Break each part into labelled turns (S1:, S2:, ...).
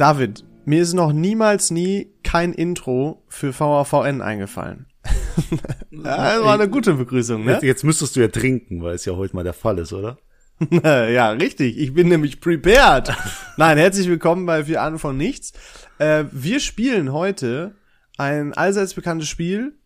S1: David, mir ist noch niemals nie kein Intro für VAVN eingefallen. das war eine gute Begrüßung, ne?
S2: Jetzt, jetzt müsstest du ja trinken, weil es ja heute mal der Fall ist, oder?
S1: ja, richtig. Ich bin nämlich prepared. Nein, herzlich willkommen bei Vier Ahnen von Nichts. Äh, wir spielen heute ein allseits bekanntes Spiel.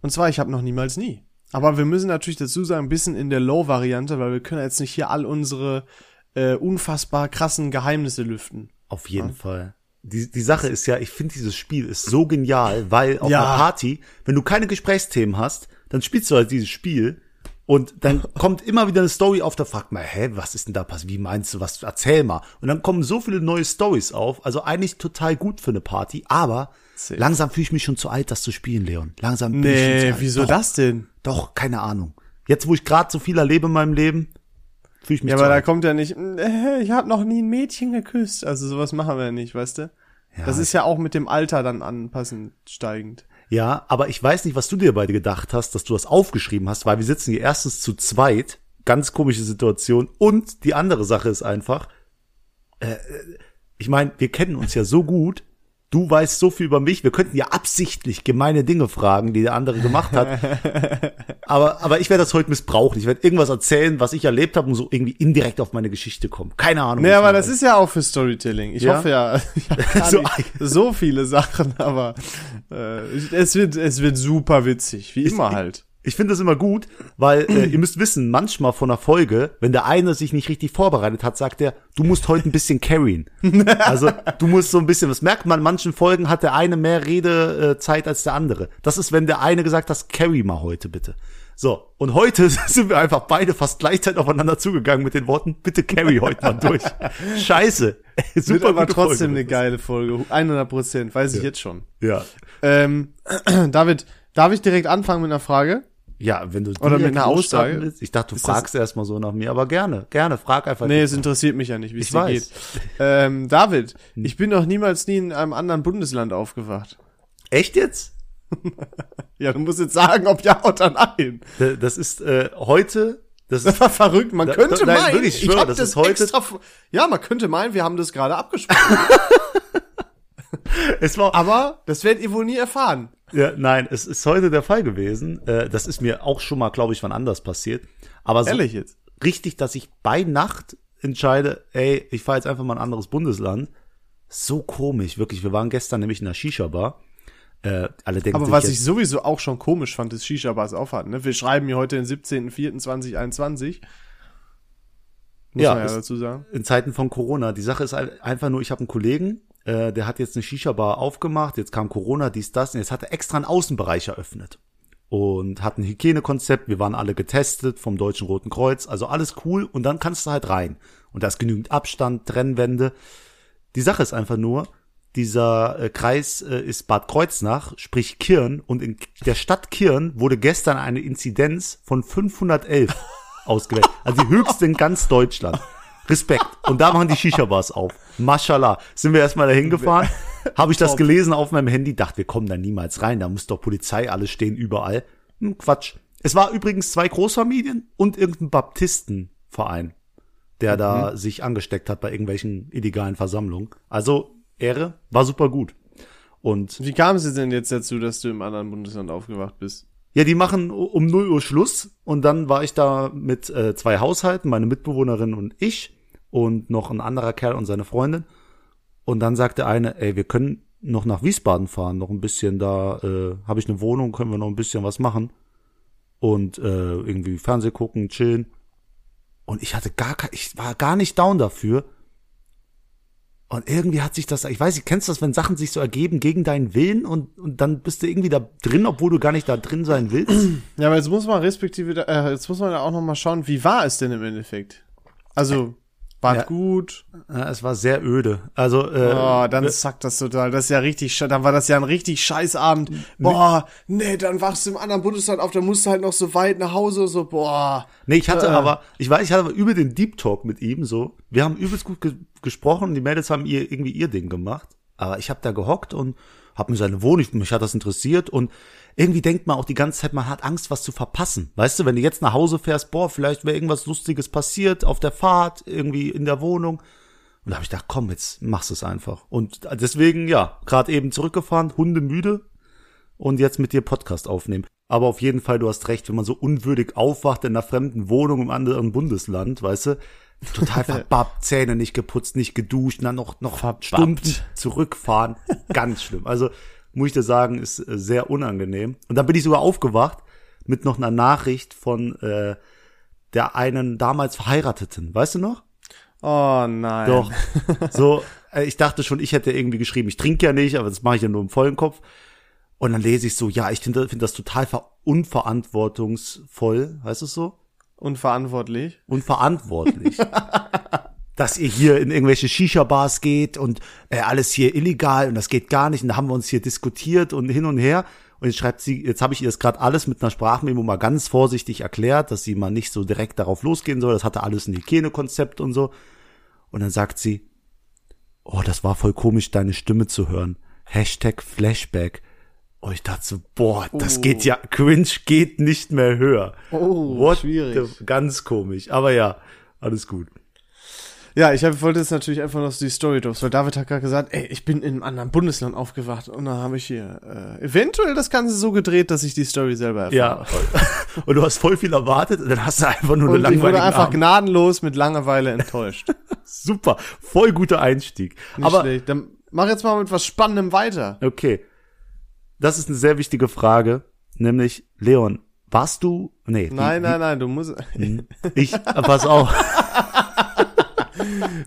S1: Und zwar, ich habe noch niemals nie. Aber wir müssen natürlich dazu sagen, ein bisschen in der Low-Variante, weil wir können jetzt nicht hier all unsere äh, unfassbar krassen Geheimnisse lüften.
S2: Auf jeden ja? Fall. Die, die Sache ist ja, ich finde dieses Spiel ist so genial, weil auf ja. einer Party, wenn du keine Gesprächsthemen hast, dann spielst du halt dieses Spiel und dann kommt immer wieder eine Story auf, da fragt man, hä, was ist denn da passiert? Wie meinst du, was, erzähl mal. Und dann kommen so viele neue Stories auf, also eigentlich total gut für eine Party, aber Safe. langsam fühle ich mich schon zu alt, das zu spielen, Leon. Langsam
S1: bin nee, ich schon zu alt. wieso Doch, das denn?
S2: Doch, keine Ahnung. Jetzt, wo ich gerade so viel erlebe in meinem Leben, fühle ich mich
S1: Ja, aber alt. da kommt ja nicht, äh, ich habe noch nie ein Mädchen geküsst. Also sowas machen wir ja nicht, weißt du? Ja, das ist ja auch mit dem Alter dann anpassend steigend.
S2: Ja, aber ich weiß nicht, was du dir beide gedacht hast, dass du das aufgeschrieben hast, weil wir sitzen hier erstens zu zweit, ganz komische Situation, und die andere Sache ist einfach, äh, ich meine, wir kennen uns ja so gut, du weißt so viel über mich, wir könnten ja absichtlich gemeine Dinge fragen, die der andere gemacht hat. aber, aber ich werde das heute missbrauchen. Ich werde irgendwas erzählen, was ich erlebt habe und so irgendwie indirekt auf meine Geschichte kommen. Keine Ahnung.
S1: Nee, aber das ist ja auch für Storytelling. Ich ja? hoffe ja, ich so, so viele Sachen, aber äh, es wird, es wird super witzig, wie immer halt.
S2: Ich finde das immer gut, weil äh, ihr müsst wissen, manchmal von einer Folge, wenn der eine sich nicht richtig vorbereitet hat, sagt er, du musst heute ein bisschen carryen. Also du musst so ein bisschen, das merkt man, in manchen Folgen hat der eine mehr Redezeit als der andere. Das ist, wenn der eine gesagt hat, carry mal heute bitte. So, und heute sind wir einfach beide fast gleichzeitig aufeinander zugegangen mit den Worten, bitte carry heute mal durch. Scheiße.
S1: Super Wird aber trotzdem Folge. eine geile Folge. 100 Prozent, weiß ich jetzt schon.
S2: Ja.
S1: Ähm, David, darf ich direkt anfangen mit einer Frage?
S2: Ja, wenn du
S1: oder mit einer Aussage.
S2: Willst. Ich dachte, du fragst erstmal so nach mir, aber gerne, gerne, frag einfach.
S1: Nee, es interessiert mich ja nicht, wie es dir geht. Ähm, David, hm. ich bin noch niemals nie in einem anderen Bundesland aufgewacht.
S2: Echt jetzt?
S1: ja, du musst jetzt sagen, ob ja oder nein.
S2: Das ist äh, heute.
S1: Das, das war verrückt. Man da, könnte nein, meinen,
S2: wirklich, ich, schwöre, das, das ist heute. Extra,
S1: ja, man könnte meinen, wir haben das gerade abgesprochen. es war, aber das werdet ihr wohl nie erfahren.
S2: Ja, nein, es ist heute der Fall gewesen. Äh, das ist mir auch schon mal, glaube ich, wann anders passiert. Aber so
S1: Ehrlich jetzt?
S2: richtig, dass ich bei Nacht entscheide, ey, ich fahre jetzt einfach mal ein anderes Bundesland. So komisch, wirklich. Wir waren gestern nämlich in der Shisha-Bar.
S1: Äh, alle denken Aber was ich sowieso auch schon komisch fand, ist Shisha-Bars aufhatten. Ne? Wir schreiben hier heute den 17.04.2021.
S2: Muss ja, man ja dazu sagen. In Zeiten von Corona. Die Sache ist einfach nur, ich habe einen Kollegen, äh, der hat jetzt eine Shisha-Bar aufgemacht, jetzt kam Corona, dies, das, und jetzt hat er extra einen Außenbereich eröffnet. Und hat ein Hygienekonzept, wir waren alle getestet vom Deutschen Roten Kreuz, also alles cool, und dann kannst du halt rein. Und da ist genügend Abstand, Trennwände. Die Sache ist einfach nur, dieser äh, Kreis äh, ist Bad Kreuznach, sprich Kirn, und in der Stadt Kirn wurde gestern eine Inzidenz von 511 ausgewählt. Also die höchste in ganz Deutschland. Respekt. Und da machen die Shisha-Bars auf. Mashallah. Sind wir erstmal dahin gefahren, habe ich das gelesen auf meinem Handy, dachte, wir kommen da niemals rein, da muss doch Polizei alles stehen, überall. Hm, Quatsch. Es war übrigens zwei Großfamilien und irgendein Baptistenverein, der mhm. da sich angesteckt hat bei irgendwelchen illegalen Versammlungen. Also Ehre, war super gut. Und
S1: wie kam es denn jetzt dazu, dass du im anderen Bundesland aufgewacht bist?
S2: Ja, die machen um 0 Uhr Schluss und dann war ich da mit äh, zwei Haushalten, meine Mitbewohnerin und ich und noch ein anderer Kerl und seine Freundin. Und dann sagte eine, ey, wir können noch nach Wiesbaden fahren, noch ein bisschen da, äh, habe ich eine Wohnung, können wir noch ein bisschen was machen und äh, irgendwie Fernseh gucken, chillen. Und ich hatte gar ich war gar nicht down dafür. Und irgendwie hat sich das, ich weiß, du kennst das, wenn Sachen sich so ergeben gegen deinen Willen und, und dann bist du irgendwie da drin, obwohl du gar nicht da drin sein willst.
S1: Ja, aber jetzt muss man respektive, äh, jetzt muss man ja auch noch mal schauen, wie war es denn im Endeffekt? Also, war ja. gut.
S2: Ja, es war sehr öde. Also
S1: äh, oh, dann zackt das total. Das ist ja richtig, dann war das ja ein richtig Scheißabend. Boah, nee, dann wachst du im anderen Bundesland auf, dann musst du halt noch so weit nach Hause, so boah.
S2: Nee, ich hatte äh. aber, ich weiß, ich hatte aber über den Deep Talk mit ihm so. Wir haben übelst gut ge gesprochen, die Mädels haben ihr irgendwie ihr Ding gemacht, aber ich habe da gehockt und habe mir seine Wohnung, mich hat das interessiert und irgendwie denkt man auch die ganze Zeit, man hat Angst, was zu verpassen. Weißt du, wenn du jetzt nach Hause fährst, boah, vielleicht wäre irgendwas Lustiges passiert auf der Fahrt, irgendwie in der Wohnung. Und da habe ich gedacht, komm, jetzt machst du es einfach. Und deswegen, ja, gerade eben zurückgefahren, Hunde müde und jetzt mit dir Podcast aufnehmen. Aber auf jeden Fall, du hast recht, wenn man so unwürdig aufwacht in einer fremden Wohnung im anderen Bundesland, weißt du, total verbappt, Zähne nicht geputzt, nicht geduscht, dann noch, noch verbappt. Stunden zurückfahren. Ganz schlimm. Also, muss ich dir sagen, ist äh, sehr unangenehm. Und dann bin ich sogar aufgewacht mit noch einer Nachricht von äh, der einen damals Verheirateten. Weißt du noch?
S1: Oh nein.
S2: Doch. So, äh, ich dachte schon, ich hätte irgendwie geschrieben, ich trinke ja nicht, aber das mache ich ja nur im vollen Kopf. Und dann lese ich so, ja, ich finde find das total unverantwortungsvoll, heißt es so?
S1: Unverantwortlich.
S2: Unverantwortlich. dass ihr hier in irgendwelche Shisha-Bars geht und äh, alles hier illegal und das geht gar nicht. Und da haben wir uns hier diskutiert und hin und her. Und jetzt schreibt sie, jetzt habe ich ihr das gerade alles mit einer Sprachmemo mal ganz vorsichtig erklärt, dass sie mal nicht so direkt darauf losgehen soll. Das hatte alles ein Hygienekonzept und so. Und dann sagt sie, oh, das war voll komisch, deine Stimme zu hören. Hashtag Flashback. Oh, ich dachte so, boah, das oh. geht ja, cringe geht nicht mehr höher.
S1: Oh, What schwierig.
S2: The, ganz komisch. Aber ja, alles gut.
S1: Ja, ich hab, wollte jetzt natürlich einfach noch die Story drops, weil David hat gerade gesagt, ey, ich bin in einem anderen Bundesland aufgewacht und dann habe ich hier äh, eventuell das Ganze so gedreht, dass ich die Story selber erfahre.
S2: Ja, und du hast voll viel erwartet und dann hast du einfach nur und eine langweilige
S1: Ich wurde einfach Abend. gnadenlos mit Langeweile enttäuscht.
S2: Super, voll guter Einstieg.
S1: Nicht Aber schlecht. dann mach jetzt mal mit was Spannendem weiter.
S2: Okay, das ist eine sehr wichtige Frage, nämlich Leon, warst du? Nee.
S1: Nein, wie, nein, nein, du musst.
S2: Ich, pass auf.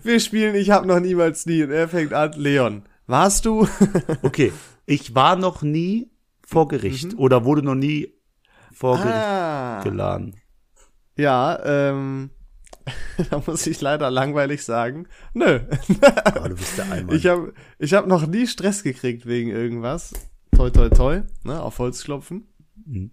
S1: Wir spielen Ich hab noch niemals nie und er fängt an, Leon. Warst du?
S2: okay, ich war noch nie vor Gericht mhm. oder wurde noch nie vor Gericht ah. geladen.
S1: Ja, ähm, da muss ich leider langweilig sagen, nö.
S2: oh, du bist der Einmal.
S1: Ich habe ich hab noch nie Stress gekriegt wegen irgendwas. Toi, toi, toi, ne, auf Holz klopfen. Mhm.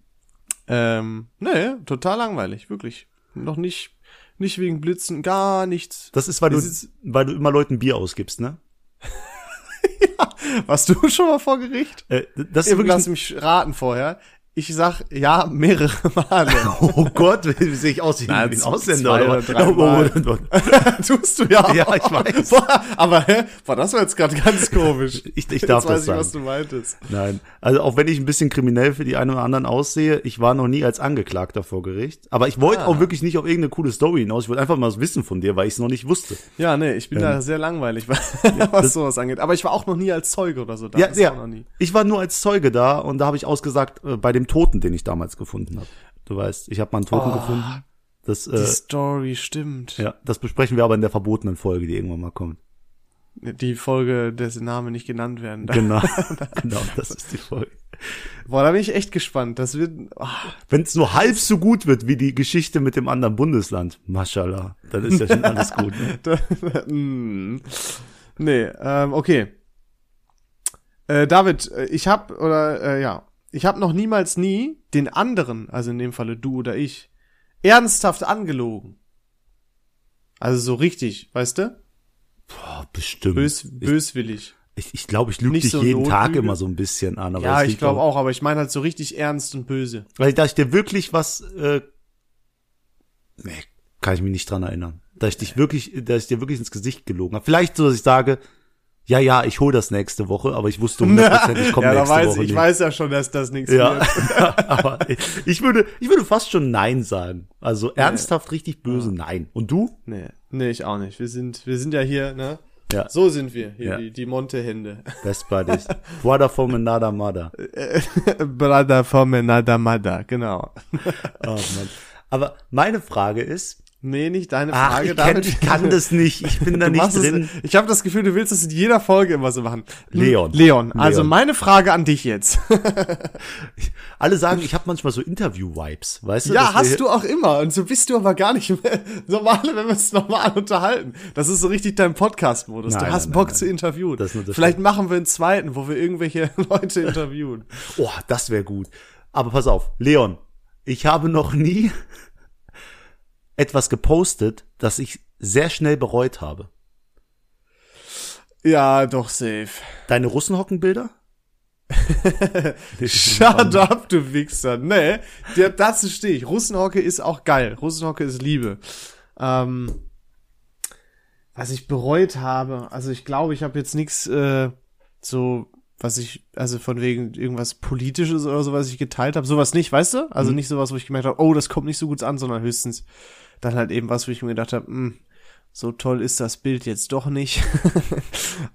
S1: Ähm, nee, total langweilig, wirklich. Noch nicht nicht wegen Blitzen, gar nichts.
S2: Das ist, weil du, weil du immer Leuten Bier ausgibst, ne?
S1: ja. Warst du schon mal vor Gericht?
S2: Äh, das ist wirklich.
S1: Lass mich raten vorher. Ich sag ja mehrere Male.
S2: oh Gott, wie sehe ich aus wie
S1: ein Ausländer oder, oder drei Mal. Tust du ja.
S2: Ja, ich weiß.
S1: Boah, aber hä? Boah, das war jetzt gerade ganz komisch.
S2: ich, ich darf
S1: jetzt weiß
S2: ich, sagen.
S1: was du meintest.
S2: Nein, also auch wenn ich ein bisschen kriminell für die einen oder anderen aussehe, ich war noch nie als Angeklagter vor Gericht. Aber ich wollte ah. auch wirklich nicht auf irgendeine coole Story hinaus. Ich wollte einfach mal was wissen von dir, weil ich es noch nicht wusste.
S1: Ja, nee, ich bin ähm, da sehr langweilig, was sowas angeht. Aber ich war auch noch nie als Zeuge oder so
S2: da. Ja, ja. Ich war nur als Zeuge da und da habe ich ausgesagt, äh, bei dem Toten, den ich damals gefunden habe. Du weißt, ich habe mal einen Toten oh, gefunden. Das,
S1: äh, die Story stimmt.
S2: Ja, das besprechen wir aber in der verbotenen Folge, die irgendwann mal kommt.
S1: Die Folge, dessen Name nicht genannt werden
S2: darf. Genau, genau, das ist die Folge.
S1: Boah, da bin ich echt gespannt. Das wird. Oh.
S2: Wenn es nur halb so gut wird wie die Geschichte mit dem anderen Bundesland, mashallah, dann ist ja schon alles gut. Ne?
S1: mm. nee, ähm, okay. Äh, David, äh, ich hab oder äh, ja, ich habe noch niemals nie den anderen, also in dem Falle du oder ich, ernsthaft angelogen. Also so richtig, weißt du?
S2: Boah, bestimmt.
S1: Bös, böswillig.
S2: Ich, ich glaube, ich lüge dich so jeden Tag immer so ein bisschen an.
S1: Aber ja, ich glaube auch, aber ich meine halt so richtig ernst und böse.
S2: Weil da ich dir wirklich was, äh, nee, kann ich mich nicht dran erinnern. Da ich dich wirklich, da ich dir wirklich ins Gesicht gelogen habe. Vielleicht so, dass ich sage, ja, ja, ich hol das nächste Woche, aber ich wusste hundertprozentig, ich komme ja, nächste
S1: weiß,
S2: Woche
S1: Ich nicht. weiß ja schon, dass das nichts
S2: ja. wird. aber ich würde, ich würde fast schon Nein sagen. Also ernsthaft nee. richtig böse Nein. Und du?
S1: Nee, nee, ich auch nicht. Wir sind, wir sind ja hier, ne? Ja. So sind wir, hier, ja. die, die Monte-Hände.
S2: Best Buddies. Brother from another mother.
S1: Brother from another mother, genau.
S2: oh Mann. Aber meine Frage ist,
S1: Nee, nicht deine Frage.
S2: Ach, ich, kenn, ich kann das nicht. Ich bin da nicht drin.
S1: Es, ich habe das Gefühl, du willst das in jeder Folge immer so machen.
S2: Leon.
S1: Leon. Also Leon. meine Frage an dich jetzt.
S2: Alle sagen, ich habe manchmal so Interview-Vibes, weißt du?
S1: Ja, hast du auch immer. Und so bist du aber gar nicht mehr. Normale, wenn wir uns normal unterhalten. Das ist so richtig dein Podcast-Modus. Du hast nein, Bock nein, zu interviewen. Das das Vielleicht stimmt. machen wir einen zweiten, wo wir irgendwelche Leute interviewen.
S2: oh, das wäre gut. Aber pass auf, Leon. Ich habe noch nie etwas gepostet, das ich sehr schnell bereut habe.
S1: Ja, doch safe.
S2: Deine Russenhockenbilder?
S1: Shut up, du Wichser. Nee, der, dazu stehe ich. Russenhocke ist auch geil. Russenhocke ist Liebe. Ähm, was ich bereut habe. Also ich glaube, ich habe jetzt nichts äh, so, was ich, also von wegen irgendwas Politisches oder so, was ich geteilt habe. Sowas nicht, weißt du? Also mhm. nicht sowas, wo ich gemerkt habe, oh, das kommt nicht so gut an, sondern höchstens dann halt eben was, wo ich mir gedacht habe, hm, so toll ist das Bild jetzt doch nicht.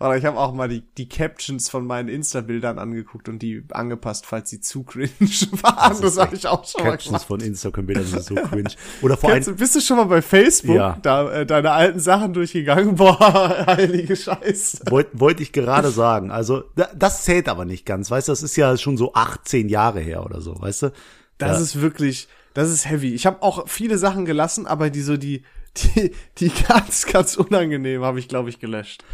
S1: Oder ich habe auch mal die, die Captions von meinen Insta-Bildern angeguckt und die angepasst, falls sie zu cringe waren. Das, das habe ich auch schon
S2: Captions mal gemacht. von Instagram-Bildern sind so cringe.
S1: Oder vor allem. Bist du schon mal bei Facebook ja. da, äh, deine alten Sachen durchgegangen? Boah, heilige Scheiße.
S2: Wollte wollt ich gerade sagen. Also, das zählt aber nicht ganz. Weißt du, das ist ja schon so 18 Jahre her oder so, weißt du?
S1: Das ja. ist wirklich, das ist heavy. Ich habe auch viele Sachen gelassen, aber die so die die, die ganz, ganz unangenehm habe ich, glaube ich, gelöscht.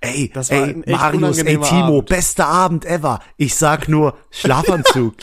S2: Ey, das war ey, Marius, ey, Timo, Abend. bester Abend ever. Ich sag nur Schlafanzug.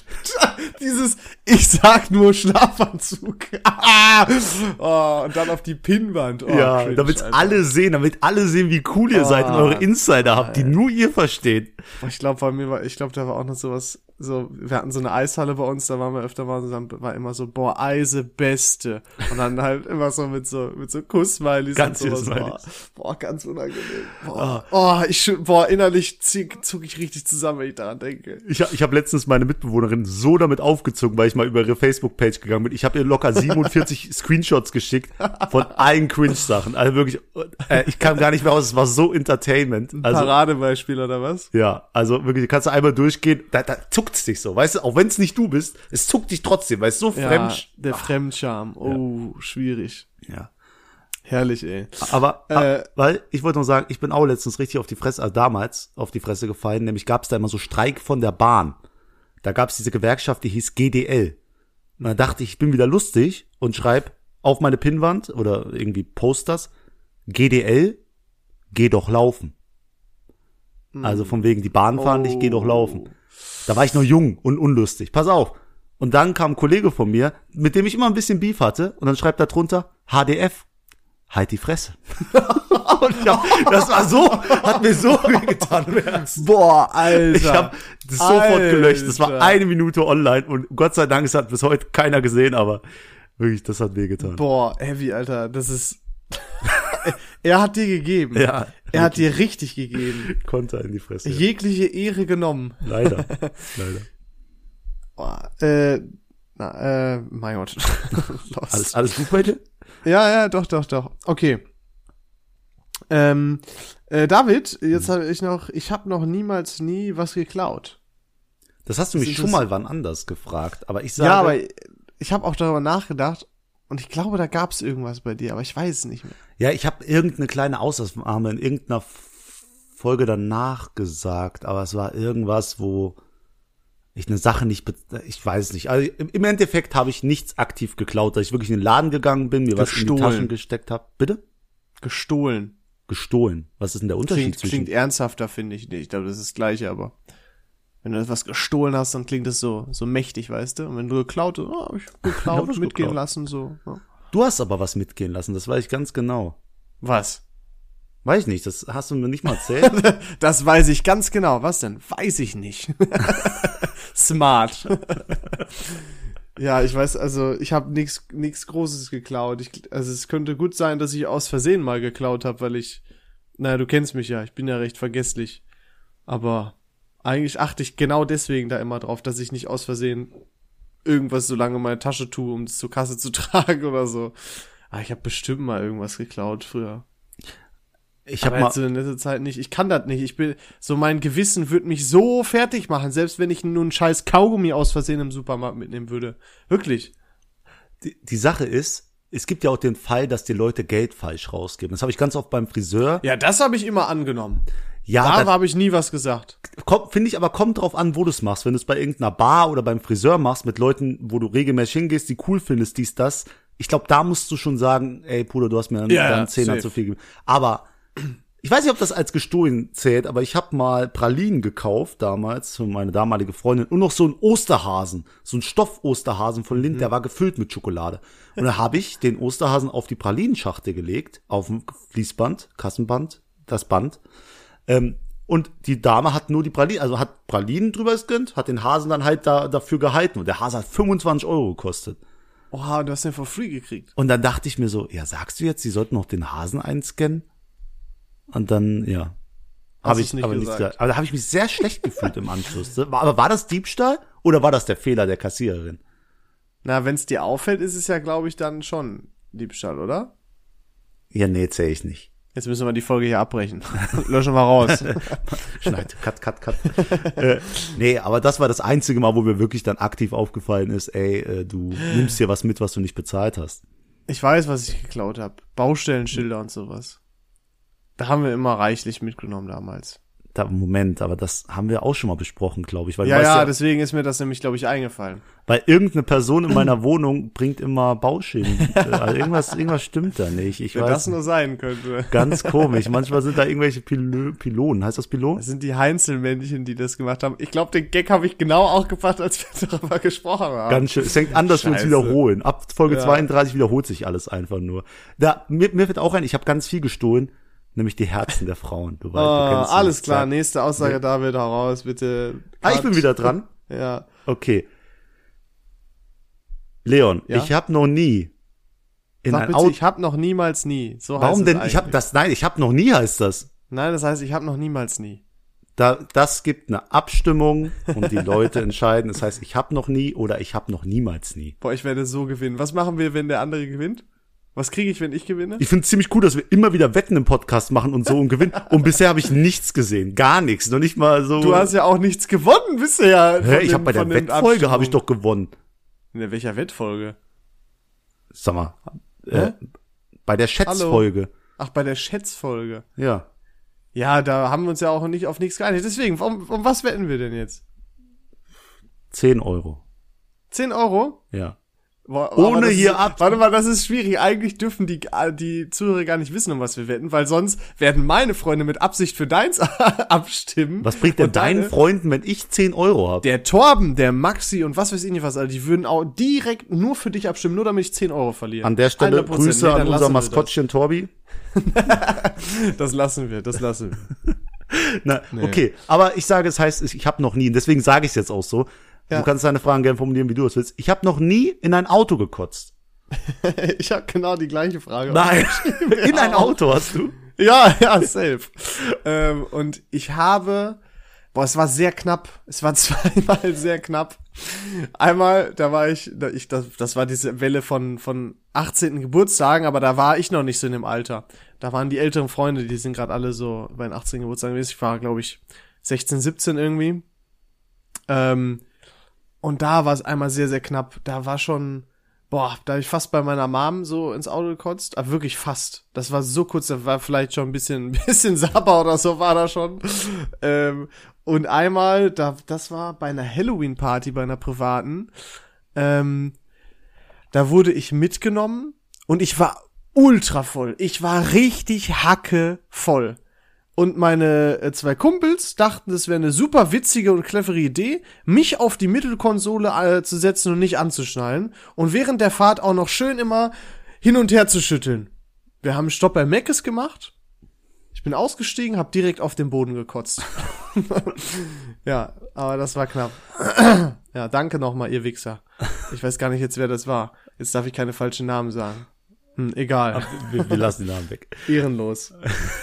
S1: Dieses, ich sag nur Schlafanzug. oh, und dann auf die Pinnwand. Oh,
S2: ja, damit alle sehen, damit alle sehen, wie cool ihr oh, seid und eure Insider habt, die nur ihr versteht.
S1: Ich glaube, bei mir war, ich glaube, da war auch noch sowas, so, wir hatten so eine Eishalle bei uns, da waren wir öfter mal zusammen, war immer so, boah, Eise Beste. Und dann halt immer so mit so, mit so Kuss-Smileys
S2: ganz
S1: und
S2: sowas.
S1: Boah, boah, ganz unangenehm. Boah, oh, ich, boah, innerlich zuck ich richtig zusammen, wenn ich daran denke.
S2: Ich, ich habe letztens meine Mitbewohnerin so damit aufgezogen, weil ich mal über ihre Facebook-Page gegangen bin. Ich habe ihr locker 47 Screenshots geschickt von allen Cringe-Sachen. Also wirklich, äh, ich kam gar nicht mehr aus, es war so Entertainment. Also,
S1: Paradebeispiel oder was?
S2: Ja, also wirklich, kannst du einmal durchgehen, da, da zuckt zuckt's dich so, weißt du, auch wenn es nicht du bist, es zuckt dich trotzdem, weil es so ja, fremd.
S1: Der Ach. Fremdscham, oh, ja. schwierig.
S2: Ja.
S1: Herrlich, ey.
S2: Aber, äh, weil, ich wollte noch sagen, ich bin auch letztens richtig auf die Fresse, also damals auf die Fresse gefallen, nämlich gab es da immer so Streik von der Bahn. Da gab es diese Gewerkschaft, die hieß GDL. Und da dachte ich, ich bin wieder lustig und schreib auf meine Pinnwand oder irgendwie Posters, GDL, geh doch laufen. Also von wegen, die Bahn fahren oh. nicht, geh doch laufen. Da war ich noch jung und unlustig. Pass auf. Und dann kam ein Kollege von mir, mit dem ich immer ein bisschen Beef hatte, und dann schreibt er drunter, HDF, halt die Fresse. und ja, das war so, hat mir so wehgetan
S1: Boah, Alter.
S2: Ich habe das sofort Alter. gelöscht. Das war eine Minute online und Gott sei Dank, es hat bis heute keiner gesehen, aber wirklich, das hat wehgetan.
S1: Boah, heavy, Alter. Das ist. er hat dir gegeben.
S2: Ja.
S1: Er hat dir richtig gegeben.
S2: Konter in die Fresse.
S1: Jegliche Ehre genommen.
S2: Leider. Leider.
S1: Boah, äh, na, äh, mein Gott.
S2: alles, alles gut bei dir?
S1: Ja, ja, doch, doch, doch. Okay. Ähm, äh, David, jetzt habe ich noch, ich habe noch niemals nie was geklaut.
S2: Das hast du mich schon mal wann anders gefragt, aber ich sage.
S1: Ja, aber ich habe auch darüber nachgedacht und ich glaube, da gab es irgendwas bei dir, aber ich weiß es nicht mehr.
S2: Ja, ich habe irgendeine kleine Ausnahme in irgendeiner Folge danach gesagt, aber es war irgendwas, wo ich eine Sache nicht, ich weiß nicht. Also im Endeffekt habe ich nichts aktiv geklaut, dass ich wirklich in den Laden gegangen bin, mir Gestohlen. was in die Taschen gesteckt habe. Bitte?
S1: Gestohlen.
S2: Gestohlen. Was ist denn der Unterschied
S1: klingt,
S2: zwischen?
S1: Klingt ernsthafter, finde ich nicht. Ich glaube, das ist das Gleiche, aber wenn du etwas gestohlen hast, dann klingt es so, so mächtig, weißt du? Und wenn du geklaut hast, oh, ich geklaut, mitgehen geklaut. lassen, so. Ja.
S2: Du hast aber was mitgehen lassen, das weiß ich ganz genau.
S1: Was?
S2: Weiß ich nicht, das hast du mir nicht mal erzählt.
S1: das weiß ich ganz genau. Was denn? Weiß ich nicht. Smart. ja, ich weiß, also ich habe nichts nichts Großes geklaut. Ich, also es könnte gut sein, dass ich aus Versehen mal geklaut habe, weil ich, naja, du kennst mich ja, ich bin ja recht vergesslich. Aber eigentlich achte ich genau deswegen da immer drauf, dass ich nicht aus Versehen irgendwas so lange in meine Tasche tue, um es zur Kasse zu tragen oder so. Aber ich habe bestimmt mal irgendwas geklaut früher. Ich habe so in letzter Zeit nicht. Ich kann das nicht. Ich bin so mein Gewissen wird mich so fertig machen, selbst wenn ich nur einen scheiß Kaugummi aus Versehen im Supermarkt mitnehmen würde. Wirklich.
S2: Die, die Sache ist, es gibt ja auch den Fall, dass die Leute Geld falsch rausgeben. Das habe ich ganz oft beim Friseur.
S1: Ja, das habe ich immer angenommen. Ja, da habe ich nie was gesagt.
S2: Finde ich aber kommt drauf an, wo du es machst. Wenn du es bei irgendeiner Bar oder beim Friseur machst mit Leuten, wo du regelmäßig hingehst, die cool findest, dies, das. Ich glaube, da musst du schon sagen, ey Bruder, du hast mir einen, ja, Zehner zu viel gegeben. Aber ich weiß nicht, ob das als gestohlen zählt, aber ich habe mal Pralinen gekauft damals für meine damalige Freundin und noch so einen Osterhasen, so einen Stoff-Osterhasen von Lind, mhm. der war gefüllt mit Schokolade. Und da habe ich den Osterhasen auf die Pralinenschachte gelegt, auf dem Fließband, Kassenband, das Band ähm, und die Dame hat nur die Pralinen, also hat Pralinen drüber gescannt, hat den Hasen dann halt da, dafür gehalten. Und der Hase hat 25 Euro gekostet.
S1: Oha, du hast den for free gekriegt.
S2: Und dann dachte ich mir so, ja, sagst du jetzt, sie sollten noch den Hasen einscannen? Und dann, ja. Habe ich nicht aber gesagt. nichts. Aber da habe ich mich sehr schlecht gefühlt im Anschluss. Aber war das Diebstahl oder war das der Fehler der Kassiererin?
S1: Na, wenn es dir auffällt, ist es ja, glaube ich, dann schon Diebstahl, oder?
S2: Ja, nee, zähl ich nicht.
S1: Jetzt müssen wir die Folge hier abbrechen. Löschen wir raus.
S2: Schneid, cut, cut, cut. äh, nee, aber das war das einzige Mal, wo mir wirklich dann aktiv aufgefallen ist, ey, äh, du nimmst hier was mit, was du nicht bezahlt hast.
S1: Ich weiß, was ich geklaut habe. Baustellenschilder und sowas. Da haben wir immer reichlich mitgenommen damals
S2: da, Moment, aber das haben wir auch schon mal besprochen, glaube ich.
S1: Weil ja, ja, ja, deswegen ist mir das nämlich, glaube ich, eingefallen.
S2: Weil irgendeine Person in meiner Wohnung bringt immer Bauschäden. also irgendwas, irgendwas stimmt da nicht. Ich
S1: Wenn
S2: weiß,
S1: das nur sein könnte.
S2: Ganz komisch. Manchmal sind da irgendwelche Pil Pylonen. Heißt das Pylon?
S1: Das sind die Heinzelmännchen, die das gemacht haben. Ich glaube, den Gag habe ich genau auch aufgepasst, als wir darüber gesprochen haben.
S2: Ganz schön. Es fängt an, dass wir uns wiederholen. Ab Folge ja. 32 wiederholt sich alles einfach nur. Da, mir, mir wird auch ein, ich habe ganz viel gestohlen nämlich die Herzen der Frauen.
S1: Du, weißt, oh, du kennst alles klar, Zeit. nächste Aussage ja. David, heraus, bitte.
S2: Ah, ich bin wieder dran.
S1: ja.
S2: Okay. Leon, ja? ich habe noch nie
S1: in Sag ein Auto. Ich habe noch niemals nie.
S2: So Warum denn? Ich habe das. Nein, ich habe noch nie heißt das.
S1: Nein, das heißt, ich habe noch niemals nie.
S2: Da, das gibt eine Abstimmung und die Leute entscheiden. Das heißt, ich habe noch nie oder ich habe noch niemals nie.
S1: Boah, ich werde so gewinnen. Was machen wir, wenn der andere gewinnt? Was kriege ich, wenn ich gewinne?
S2: Ich finde ziemlich cool, dass wir immer wieder Wetten im Podcast machen und so und gewinnen. Und bisher habe ich nichts gesehen, gar nichts, noch nicht mal so.
S1: Du hast ja auch nichts gewonnen bisher.
S2: Hä, ich habe bei der Wettfolge habe ich doch gewonnen.
S1: In der welcher Wettfolge?
S2: Sag mal, äh, bei der Schätzfolge.
S1: Ach, bei der Schätzfolge.
S2: Ja.
S1: Ja, da haben wir uns ja auch nicht auf nichts geeinigt. Deswegen, um, um was wetten wir denn jetzt?
S2: Zehn Euro.
S1: Zehn Euro?
S2: Ja.
S1: Ohne hier ab. Warte mal, das ist schwierig. Eigentlich dürfen die, die Zuhörer gar nicht wissen, um was wir wetten, weil sonst werden meine Freunde mit Absicht für deins abstimmen.
S2: Was bringt denn deinen Freunden, wenn ich 10 Euro habe?
S1: Der Torben, der Maxi und was weiß ich nicht was, also die würden auch direkt nur für dich abstimmen, nur damit ich 10 Euro verliere.
S2: An der Stelle Grüße nee, an unser Maskottchen Torbi.
S1: das lassen wir, das lassen wir.
S2: Na, nee. okay, aber ich sage, es heißt, ich habe noch nie, deswegen sage ich es jetzt auch so. Ja. Du kannst deine Fragen gerne formulieren, wie du es willst. Ich habe noch nie in ein Auto gekotzt.
S1: ich habe genau die gleiche Frage.
S2: Nein, in ein Auto hast du?
S1: Ja, ja, safe. ähm, und ich habe, boah, es war sehr knapp. Es war zweimal sehr knapp. Einmal, da war ich, da ich das, das war diese Welle von von 18. Geburtstagen, aber da war ich noch nicht so in dem Alter. Da waren die älteren Freunde, die sind gerade alle so bei den 18. Geburtstagen gewesen. Ich war, glaube ich, 16, 17 irgendwie. Ähm, und da war es einmal sehr, sehr knapp. Da war schon, boah, da habe ich fast bei meiner Mom so ins Auto gekotzt. Aber wirklich fast. Das war so kurz, da war vielleicht schon ein bisschen, ein bisschen Sabber oder so war da schon. ähm, und einmal, da, das war bei einer Halloween-Party, bei einer privaten. Ähm, da wurde ich mitgenommen und ich war ultra voll. Ich war richtig hacke voll. Und meine äh, zwei Kumpels dachten, es wäre eine super witzige und clevere Idee, mich auf die Mittelkonsole äh, zu setzen und nicht anzuschnallen und während der Fahrt auch noch schön immer hin und her zu schütteln. Wir haben Stopp bei Meckes gemacht. Ich bin ausgestiegen, hab direkt auf den Boden gekotzt. ja, aber das war knapp. ja, danke nochmal, ihr Wichser. Ich weiß gar nicht jetzt, wer das war. Jetzt darf ich keine falschen Namen sagen. Hm, egal. Ach,
S2: wir, wir, lassen den Namen weg.
S1: Ehrenlos.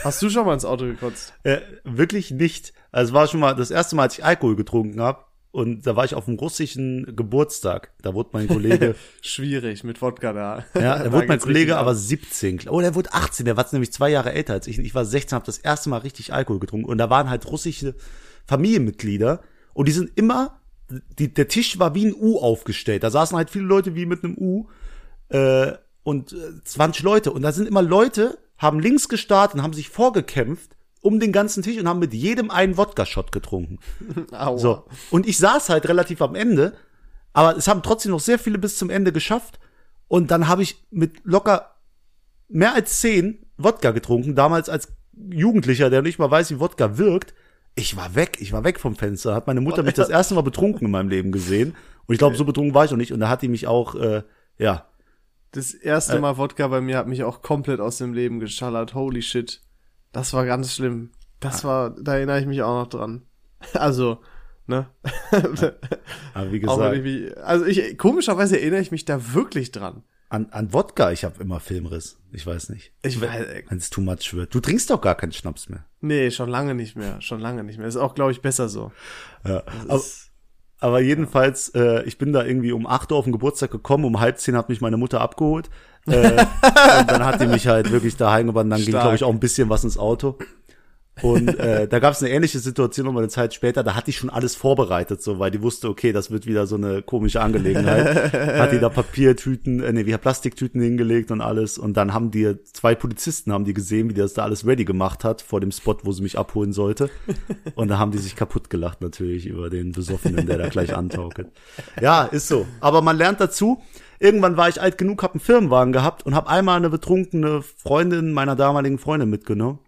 S1: Hast du schon mal ins Auto gekotzt?
S2: Äh, wirklich nicht. Also es war schon mal das erste Mal, als ich Alkohol getrunken habe. Und da war ich auf einem russischen Geburtstag. Da wurde mein Kollege.
S1: Schwierig, mit Wodka da.
S2: Ja, da wurde mein Kollege aber 17. Oh, der wurde 18, der war nämlich zwei Jahre älter als ich. Ich war 16, habe das erste Mal richtig Alkohol getrunken. Und da waren halt russische Familienmitglieder. Und die sind immer, die, der Tisch war wie ein U aufgestellt. Da saßen halt viele Leute wie mit einem U. Äh, und äh, 20 Leute. Und da sind immer Leute, haben links gestartet und haben sich vorgekämpft um den ganzen Tisch und haben mit jedem einen Wodka-Shot getrunken. Aua. So. Und ich saß halt relativ am Ende, aber es haben trotzdem noch sehr viele bis zum Ende geschafft. Und dann habe ich mit locker mehr als zehn Wodka getrunken, damals als Jugendlicher, der nicht mal weiß, wie Wodka wirkt. Ich war weg, ich war weg vom Fenster. Hat meine Mutter mich das erste Mal betrunken in meinem Leben gesehen. Und ich glaube, so betrunken war ich noch nicht. Und da hat die mich auch, äh, ja,
S1: das erste äh. Mal Wodka bei mir hat mich auch komplett aus dem Leben geschallert. Holy shit. Das war ganz schlimm. Das war, da erinnere ich mich auch noch dran. Also, Ne?
S2: Aber wie gesagt.
S1: also ich, komischerweise erinnere ich mich da wirklich dran.
S2: An, an Wodka, ich habe immer Filmriss. Ich weiß nicht.
S1: Ich weiß,
S2: wenn es too much wird. Du trinkst doch gar keinen Schnaps mehr.
S1: Nee, schon lange nicht mehr. Schon lange nicht mehr. Ist auch, glaube ich, besser so.
S2: Ja. Aber, aber, jedenfalls, äh, ich bin da irgendwie um acht Uhr auf den Geburtstag gekommen, um halb zehn hat mich meine Mutter abgeholt. äh, und dann hat die mich halt wirklich daheim gebannt. Dann Stark. ging, glaube ich, auch ein bisschen was ins Auto. Und äh, da gab es eine ähnliche Situation nochmal eine Zeit später, da hatte ich schon alles vorbereitet, so, weil die wusste, okay, das wird wieder so eine komische Angelegenheit. hat die da Papiertüten, äh, nee, wie Plastiktüten hingelegt und alles. Und dann haben die zwei Polizisten haben die gesehen, wie die das da alles ready gemacht hat vor dem Spot, wo sie mich abholen sollte. Und da haben die sich kaputt gelacht natürlich über den Besoffenen, der da gleich antaukelt. Ja, ist so. Aber man lernt dazu. Irgendwann war ich alt genug, hab einen Firmenwagen gehabt und hab einmal eine betrunkene Freundin meiner damaligen Freundin mitgenommen.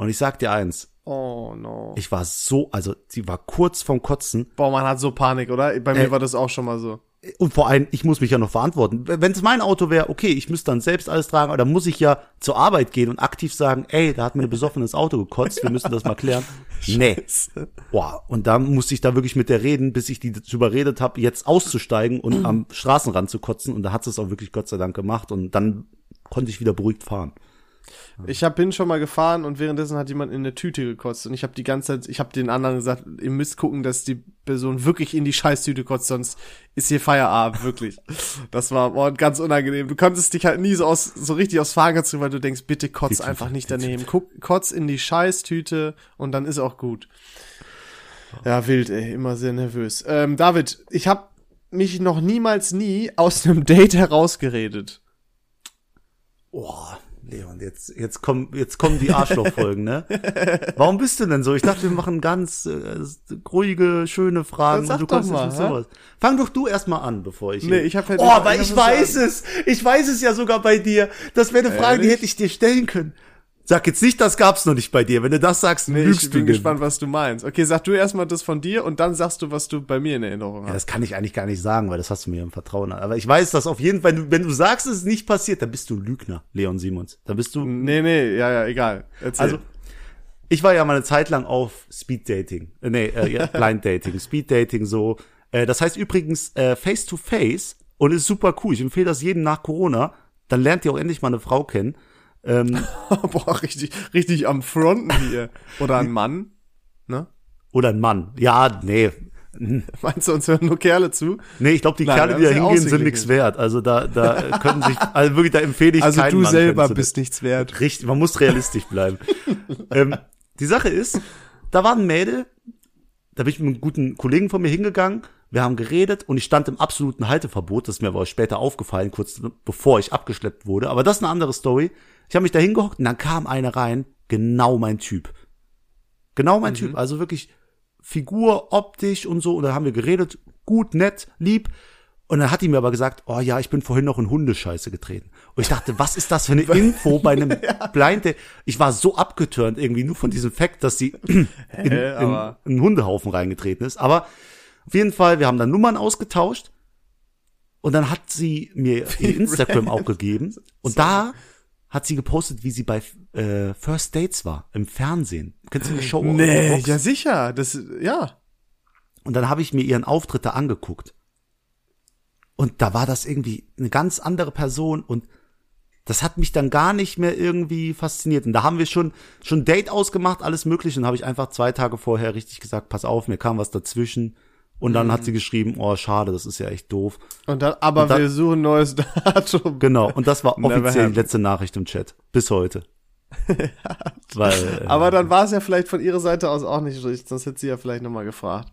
S2: Und ich sag dir eins.
S1: Oh no.
S2: Ich war so, also sie war kurz vom Kotzen.
S1: Boah, man hat so Panik, oder? Bei mir äh, war das auch schon mal so.
S2: Und vor allem, ich muss mich ja noch verantworten. Wenn es mein Auto wäre, okay, ich müsste dann selbst alles tragen, aber dann muss ich ja zur Arbeit gehen und aktiv sagen, ey, da hat mir ein besoffenes Auto gekotzt, wir müssen das mal klären. nee. Boah, und dann musste ich da wirklich mit der reden, bis ich die dazu überredet habe, jetzt auszusteigen und am Straßenrand zu kotzen. Und da hat es auch wirklich Gott sei Dank gemacht. Und dann konnte ich wieder beruhigt fahren.
S1: Ich hab, bin schon mal gefahren und währenddessen hat jemand in eine Tüte gekotzt und ich habe die ganze Zeit, ich habe den anderen gesagt, ihr müsst gucken, dass die Person wirklich in die Scheißtüte kotzt, sonst ist hier Feierabend, wirklich. Das war boah, ganz unangenehm. Du konntest dich halt nie so aus, so richtig aus Fahren ziehen, weil du denkst, bitte kotz einfach nicht daneben. Guck, kotz in die Scheißtüte und dann ist auch gut. Ja, wild, ey, immer sehr nervös. Ähm, David, ich habe mich noch niemals nie aus einem Date herausgeredet.
S2: Boah, Leon, jetzt, jetzt kommen, jetzt kommen die Arschlochfolgen, ne? Warum bist du denn so? Ich dachte, wir machen ganz äh, ruhige, schöne Fragen.
S1: Und du doch mal,
S2: sowas. Fang doch du erstmal an, bevor ich.
S1: Nee, ich hab
S2: halt. Oh, aber ich weiß es. Ich weiß es ja sogar bei dir. Das wäre eine Frage, Ehrlich? die hätte ich dir stellen können. Sag jetzt nicht, das gab's noch nicht bei dir. Wenn du das sagst,
S1: nee, lügst ich bin du gespannt, was du meinst. Okay, sag du erstmal das von dir und dann sagst du, was du bei mir in Erinnerung hast.
S2: Ja, das kann ich eigentlich gar nicht sagen, weil das hast du mir im Vertrauen. Aber ich weiß, dass auf jeden Fall, wenn du, wenn du sagst, es ist nicht passiert, dann bist du Lügner, Leon Simons. Da bist du.
S1: Nee, nee, ja, ja, egal.
S2: Erzähl. Also, ich war ja mal eine Zeit lang auf Speed Dating. Äh, nee, äh, ja, Blind Dating, Speed Dating so. Äh, das heißt übrigens äh, Face to Face und ist super cool. Ich empfehle das jedem nach Corona. Dann lernt ihr auch endlich mal eine Frau kennen.
S1: Ähm, Boah, richtig, richtig am Fronten hier. Oder ein Mann, ne?
S2: Oder ein Mann. Ja, nee.
S1: Meinst du, uns hören nur Kerle zu?
S2: Nee, ich glaube, die Nein, Kerle, die da hingehen, sind nichts wert. Also da, da können sich, also wirklich, da empfehle ich
S1: Also
S2: du
S1: Mann, selber bist nichts wert.
S2: Richtig, man muss realistisch bleiben. ähm, die Sache ist, da war ein Mädel, da bin ich mit einem guten Kollegen von mir hingegangen, wir haben geredet und ich stand im absoluten Halteverbot, das ist mir aber später aufgefallen, kurz bevor ich abgeschleppt wurde. Aber das ist eine andere Story. Ich habe mich da hingehockt und dann kam eine rein, genau mein Typ. Genau mein mhm. Typ, also wirklich Figur, optisch und so. Und dann haben wir geredet, gut, nett, lieb. Und dann hat die mir aber gesagt, oh ja, ich bin vorhin noch in Hundescheiße getreten. Und ich dachte, was ist das für eine Info bei einem ja. Blind Date? Ich war so abgeturnt irgendwie nur von diesem Fakt, dass sie in, in, in einen Hundehaufen reingetreten ist. Aber auf jeden Fall, wir haben dann Nummern ausgetauscht. Und dann hat sie mir ihr Instagram auch gegeben. Und da hat sie gepostet, wie sie bei äh, First Dates war im Fernsehen. Kennst du die Show?
S1: Nee, ja sicher, das ja.
S2: Und dann habe ich mir ihren Auftritt da angeguckt. Und da war das irgendwie eine ganz andere Person und das hat mich dann gar nicht mehr irgendwie fasziniert. Und da haben wir schon schon Date ausgemacht, alles mögliche und habe ich einfach zwei Tage vorher richtig gesagt, pass auf, mir kam was dazwischen. Und dann mhm. hat sie geschrieben, oh, schade, das ist ja echt doof.
S1: Und dann, aber und dann, wir suchen neues Datum.
S2: Genau, und das war offiziell die letzte Nachricht im Chat. Bis heute.
S1: Weil, aber dann war es ja vielleicht von ihrer Seite aus auch nicht richtig, sonst hätte sie ja vielleicht nochmal gefragt.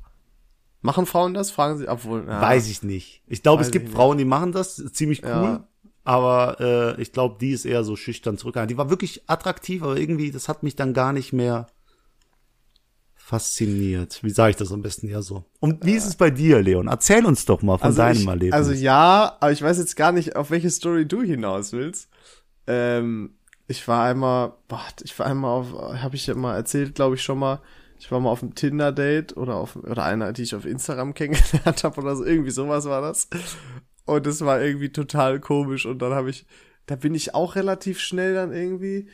S1: Machen Frauen das? Fragen sie, obwohl.
S2: Ja. Weiß ich nicht. Ich glaube, es gibt Frauen, die machen das, ziemlich cool. Ja. Aber äh, ich glaube, die ist eher so schüchtern zurückgehalten. Die war wirklich attraktiv, aber irgendwie, das hat mich dann gar nicht mehr fasziniert. Wie sage ich das am besten ja so? Und wie ist es bei dir, Leon? Erzähl uns doch mal von also deinem
S1: ich,
S2: Erlebnis.
S1: Also ja, aber ich weiß jetzt gar nicht, auf welche Story du hinaus willst. Ähm, ich war einmal, boah, ich war einmal auf, habe ich ja mal erzählt, glaube ich schon mal. Ich war mal auf einem Tinder-Date oder auf oder einer, die ich auf Instagram kennengelernt habe oder so. Irgendwie sowas war das. Und es war irgendwie total komisch. Und dann habe ich, da bin ich auch relativ schnell dann irgendwie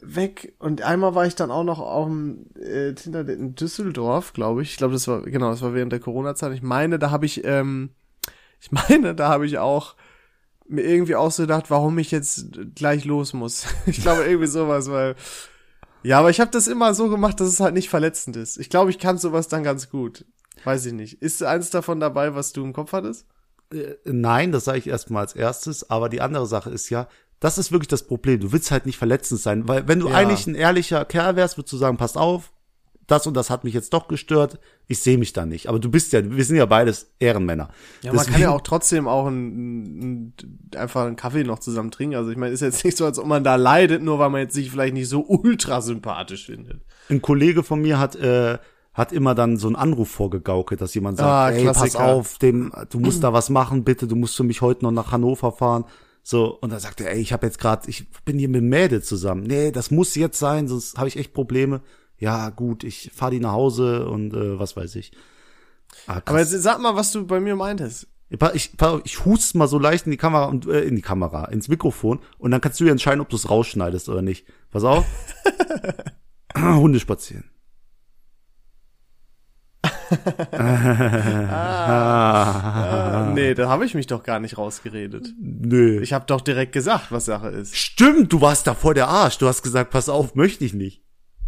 S1: weg und einmal war ich dann auch noch auf dem äh, Tinder in Düsseldorf, glaube ich. Ich glaube, das war genau, das war während der Corona-Zeit. Ich meine, da habe ich, ähm, ich meine, da habe ich auch mir irgendwie auch so gedacht, warum ich jetzt gleich los muss. ich glaube irgendwie sowas, weil ja, aber ich habe das immer so gemacht, dass es halt nicht verletzend ist. Ich glaube, ich kann sowas dann ganz gut. Weiß ich nicht. Ist eins davon dabei, was du im Kopf hattest?
S2: Äh, nein, das sage ich erstmal als erstes. Aber die andere Sache ist ja, das ist wirklich das Problem. Du willst halt nicht verletzend sein, weil wenn du ja. eigentlich ein ehrlicher Kerl wärst, würdest du sagen, passt auf, das und das hat mich jetzt doch gestört, ich sehe mich da nicht. Aber du bist ja, wir sind ja beides Ehrenmänner.
S1: Ja, Deswegen, man kann ja auch trotzdem auch ein, ein, einfach einen Kaffee noch zusammen trinken. Also ich meine, ist jetzt nicht so, als ob man da leidet, nur weil man jetzt sich vielleicht nicht so ultra sympathisch findet.
S2: Ein Kollege von mir hat äh, hat immer dann so einen Anruf vorgegaukelt, dass jemand sagt, ah, ey, pass auf, dem, du musst da was machen, bitte, du musst für mich heute noch nach Hannover fahren. So, und dann sagt er, ey, ich habe jetzt gerade, ich bin hier mit Mädel zusammen. Nee, das muss jetzt sein, sonst habe ich echt Probleme. Ja, gut, ich fahr die nach Hause und äh, was weiß ich.
S1: Ah, Aber jetzt sag mal, was du bei mir meintest.
S2: Ich, ich, ich hust mal so leicht in die Kamera und äh, in die Kamera, ins Mikrofon und dann kannst du ja entscheiden, ob du es rausschneidest oder nicht. Pass auf. Hunde spazieren
S1: ah, nee, da habe ich mich doch gar nicht rausgeredet.
S2: Nö.
S1: Ich habe doch direkt gesagt, was Sache ist.
S2: Stimmt, du warst da vor der Arsch. Du hast gesagt, pass auf, möchte ich nicht.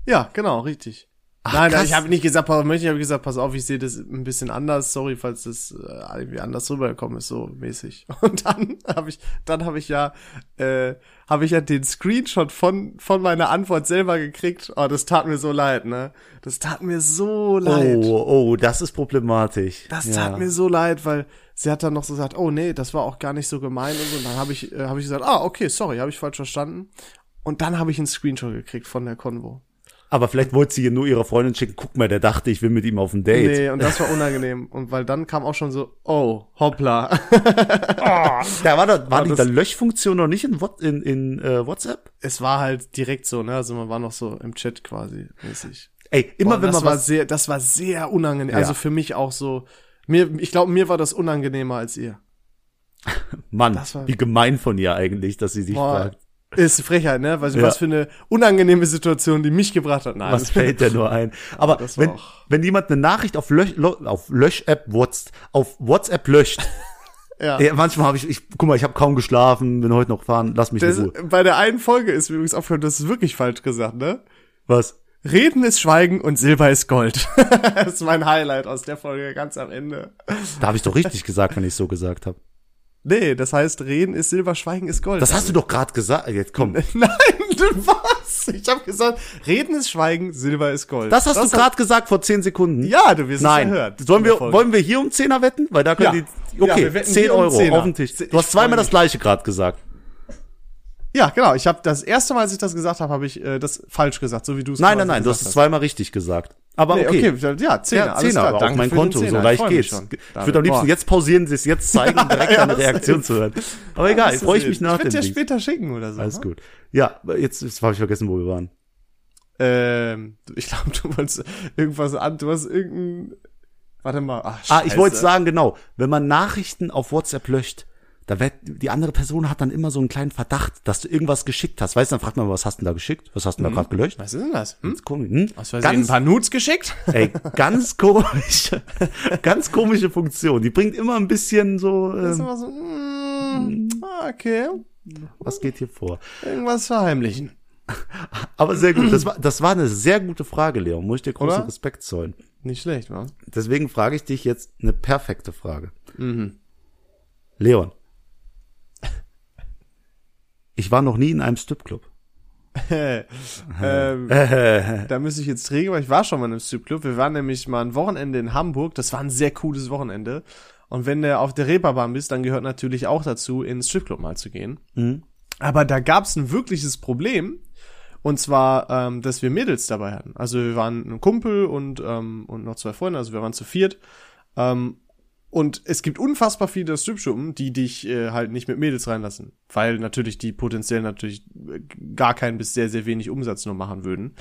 S1: Ja, genau, richtig. Ach, nein, nein, ich habe nicht gesagt, pass auf, ich habe gesagt, pass auf, ich sehe das ein bisschen anders. Sorry, falls das äh, irgendwie anders rübergekommen ist, so mäßig. Und dann habe ich, dann habe ich ja, äh, habe ich ja den Screenshot von von meiner Antwort selber gekriegt. Oh, das tat mir so leid, ne? Das tat mir so leid.
S2: Oh, oh, das ist problematisch.
S1: Das ja. tat mir so leid, weil sie hat dann noch so gesagt, oh nee, das war auch gar nicht so gemein und so. Und dann habe ich, äh, habe ich gesagt, ah, okay, sorry, habe ich falsch verstanden. Und dann habe ich einen Screenshot gekriegt von der Konvo.
S2: Aber vielleicht wollte sie nur ihrer Freundin schicken, guck mal, der dachte, ich will mit ihm auf ein Date. Nee,
S1: und das war unangenehm. Und weil dann kam auch schon so, oh, hoppla.
S2: oh, da war da, war die da Löschfunktion noch nicht in, in, in uh, WhatsApp?
S1: Es war halt direkt so, ne? Also man war noch so im Chat quasi mäßig.
S2: Ey, immer Boah, wenn
S1: man
S2: war
S1: was sehr, das war sehr unangenehm. Ja. Also für mich auch so. Mir, ich glaube, mir war das unangenehmer als ihr.
S2: Mann, wie gemein von ihr eigentlich, dass sie sich Boah, fragt.
S1: Ist Frechheit, ne? Weil ja. was für eine unangenehme Situation, die mich gebracht hat.
S2: Nein. Was fällt denn nur ein? Aber wenn, wenn jemand eine Nachricht auf Lösch, auf Lösch-App WhatsApp, auf WhatsApp löscht, ja. ja. manchmal habe ich, ich, guck mal, ich habe kaum geschlafen, bin heute noch gefahren, lass mich das, in Ruhe.
S1: Bei der einen Folge ist mir übrigens aufgehört, das ist wirklich falsch gesagt, ne?
S2: Was?
S1: Reden ist Schweigen und Silber ist Gold. das ist mein Highlight aus der Folge ganz am Ende.
S2: Da habe ich doch richtig gesagt, wenn ich so gesagt habe.
S1: Nee, das heißt, Reden ist Silber, Schweigen ist Gold.
S2: Das hast du doch gerade gesagt. Jetzt komm.
S1: Nein, du was? Ich habe gesagt, Reden ist Schweigen, Silber ist Gold.
S2: Das hast das du gerade gesagt vor zehn Sekunden.
S1: Ja, du wirst
S2: Nein. es hören. Sollen wir, wollen wir hier um Zehner wetten? Weil da können ja. die, okay, ja, 10 Euro um auf den Tisch. Du hast zweimal das gleiche gerade gesagt.
S1: Ja, genau. Ich habe das erste Mal, als ich das gesagt habe, habe ich äh, das falsch gesagt, so wie du es
S2: Nein, nein, nein, du hast es zweimal richtig gesagt. Aber nee, okay. okay.
S1: Ja, Zehner, ja, Zehner
S2: aber auf mein Konto, so leicht geht's. Ich würde am liebsten jetzt pausieren, es jetzt zeigen, um direkt ja, deine Reaktion zu hören. Aber egal, freue ich mich nach
S1: Ich werde dir später schicken oder so.
S2: Alles ne? gut. Ja, jetzt, jetzt habe ich vergessen, wo wir waren.
S1: Ähm, ich glaube, du wolltest irgendwas an, du hast irgendein, warte mal.
S2: Ach, ah, ich wollte sagen, genau, wenn man Nachrichten auf WhatsApp löscht, da wird, die andere Person hat dann immer so einen kleinen Verdacht, dass du irgendwas geschickt hast. Weißt du, dann fragt man, was hast du denn da geschickt? Was hast du denn mhm. da gerade gelöscht?
S1: Was ist denn das?
S2: Hm? Ganz komisch. Hm?
S1: Was weiß ganz, ein paar Nudes geschickt?
S2: Ey, ganz komische, ganz komische Funktion. Die bringt immer ein bisschen so, ähm, immer so
S1: mm, okay.
S2: Was geht hier vor?
S1: Irgendwas verheimlichen.
S2: Aber sehr gut. Das war, das war eine sehr gute Frage, Leon. Muss ich dir großen Oder? Respekt zollen.
S1: Nicht schlecht, wa?
S2: Deswegen frage ich dich jetzt eine perfekte Frage. Mhm. Leon, ich war noch nie in einem Stripclub.
S1: ähm, da müsste ich jetzt trägen, weil ich war schon mal in einem Stripclub. Wir waren nämlich mal ein Wochenende in Hamburg. Das war ein sehr cooles Wochenende. Und wenn du auf der Reeperbahn bist, dann gehört natürlich auch dazu, in den Stripclub mal zu gehen. Mhm. Aber da gab es ein wirkliches Problem. Und zwar, ähm, dass wir Mädels dabei hatten. Also wir waren ein Kumpel und, ähm, und noch zwei Freunde, also wir waren zu viert. Ähm, und es gibt unfassbar viele Stripschuppen, die dich äh, halt nicht mit Mädels reinlassen. Weil natürlich die potenziell natürlich äh, gar keinen bis sehr, sehr wenig Umsatz nur machen würden.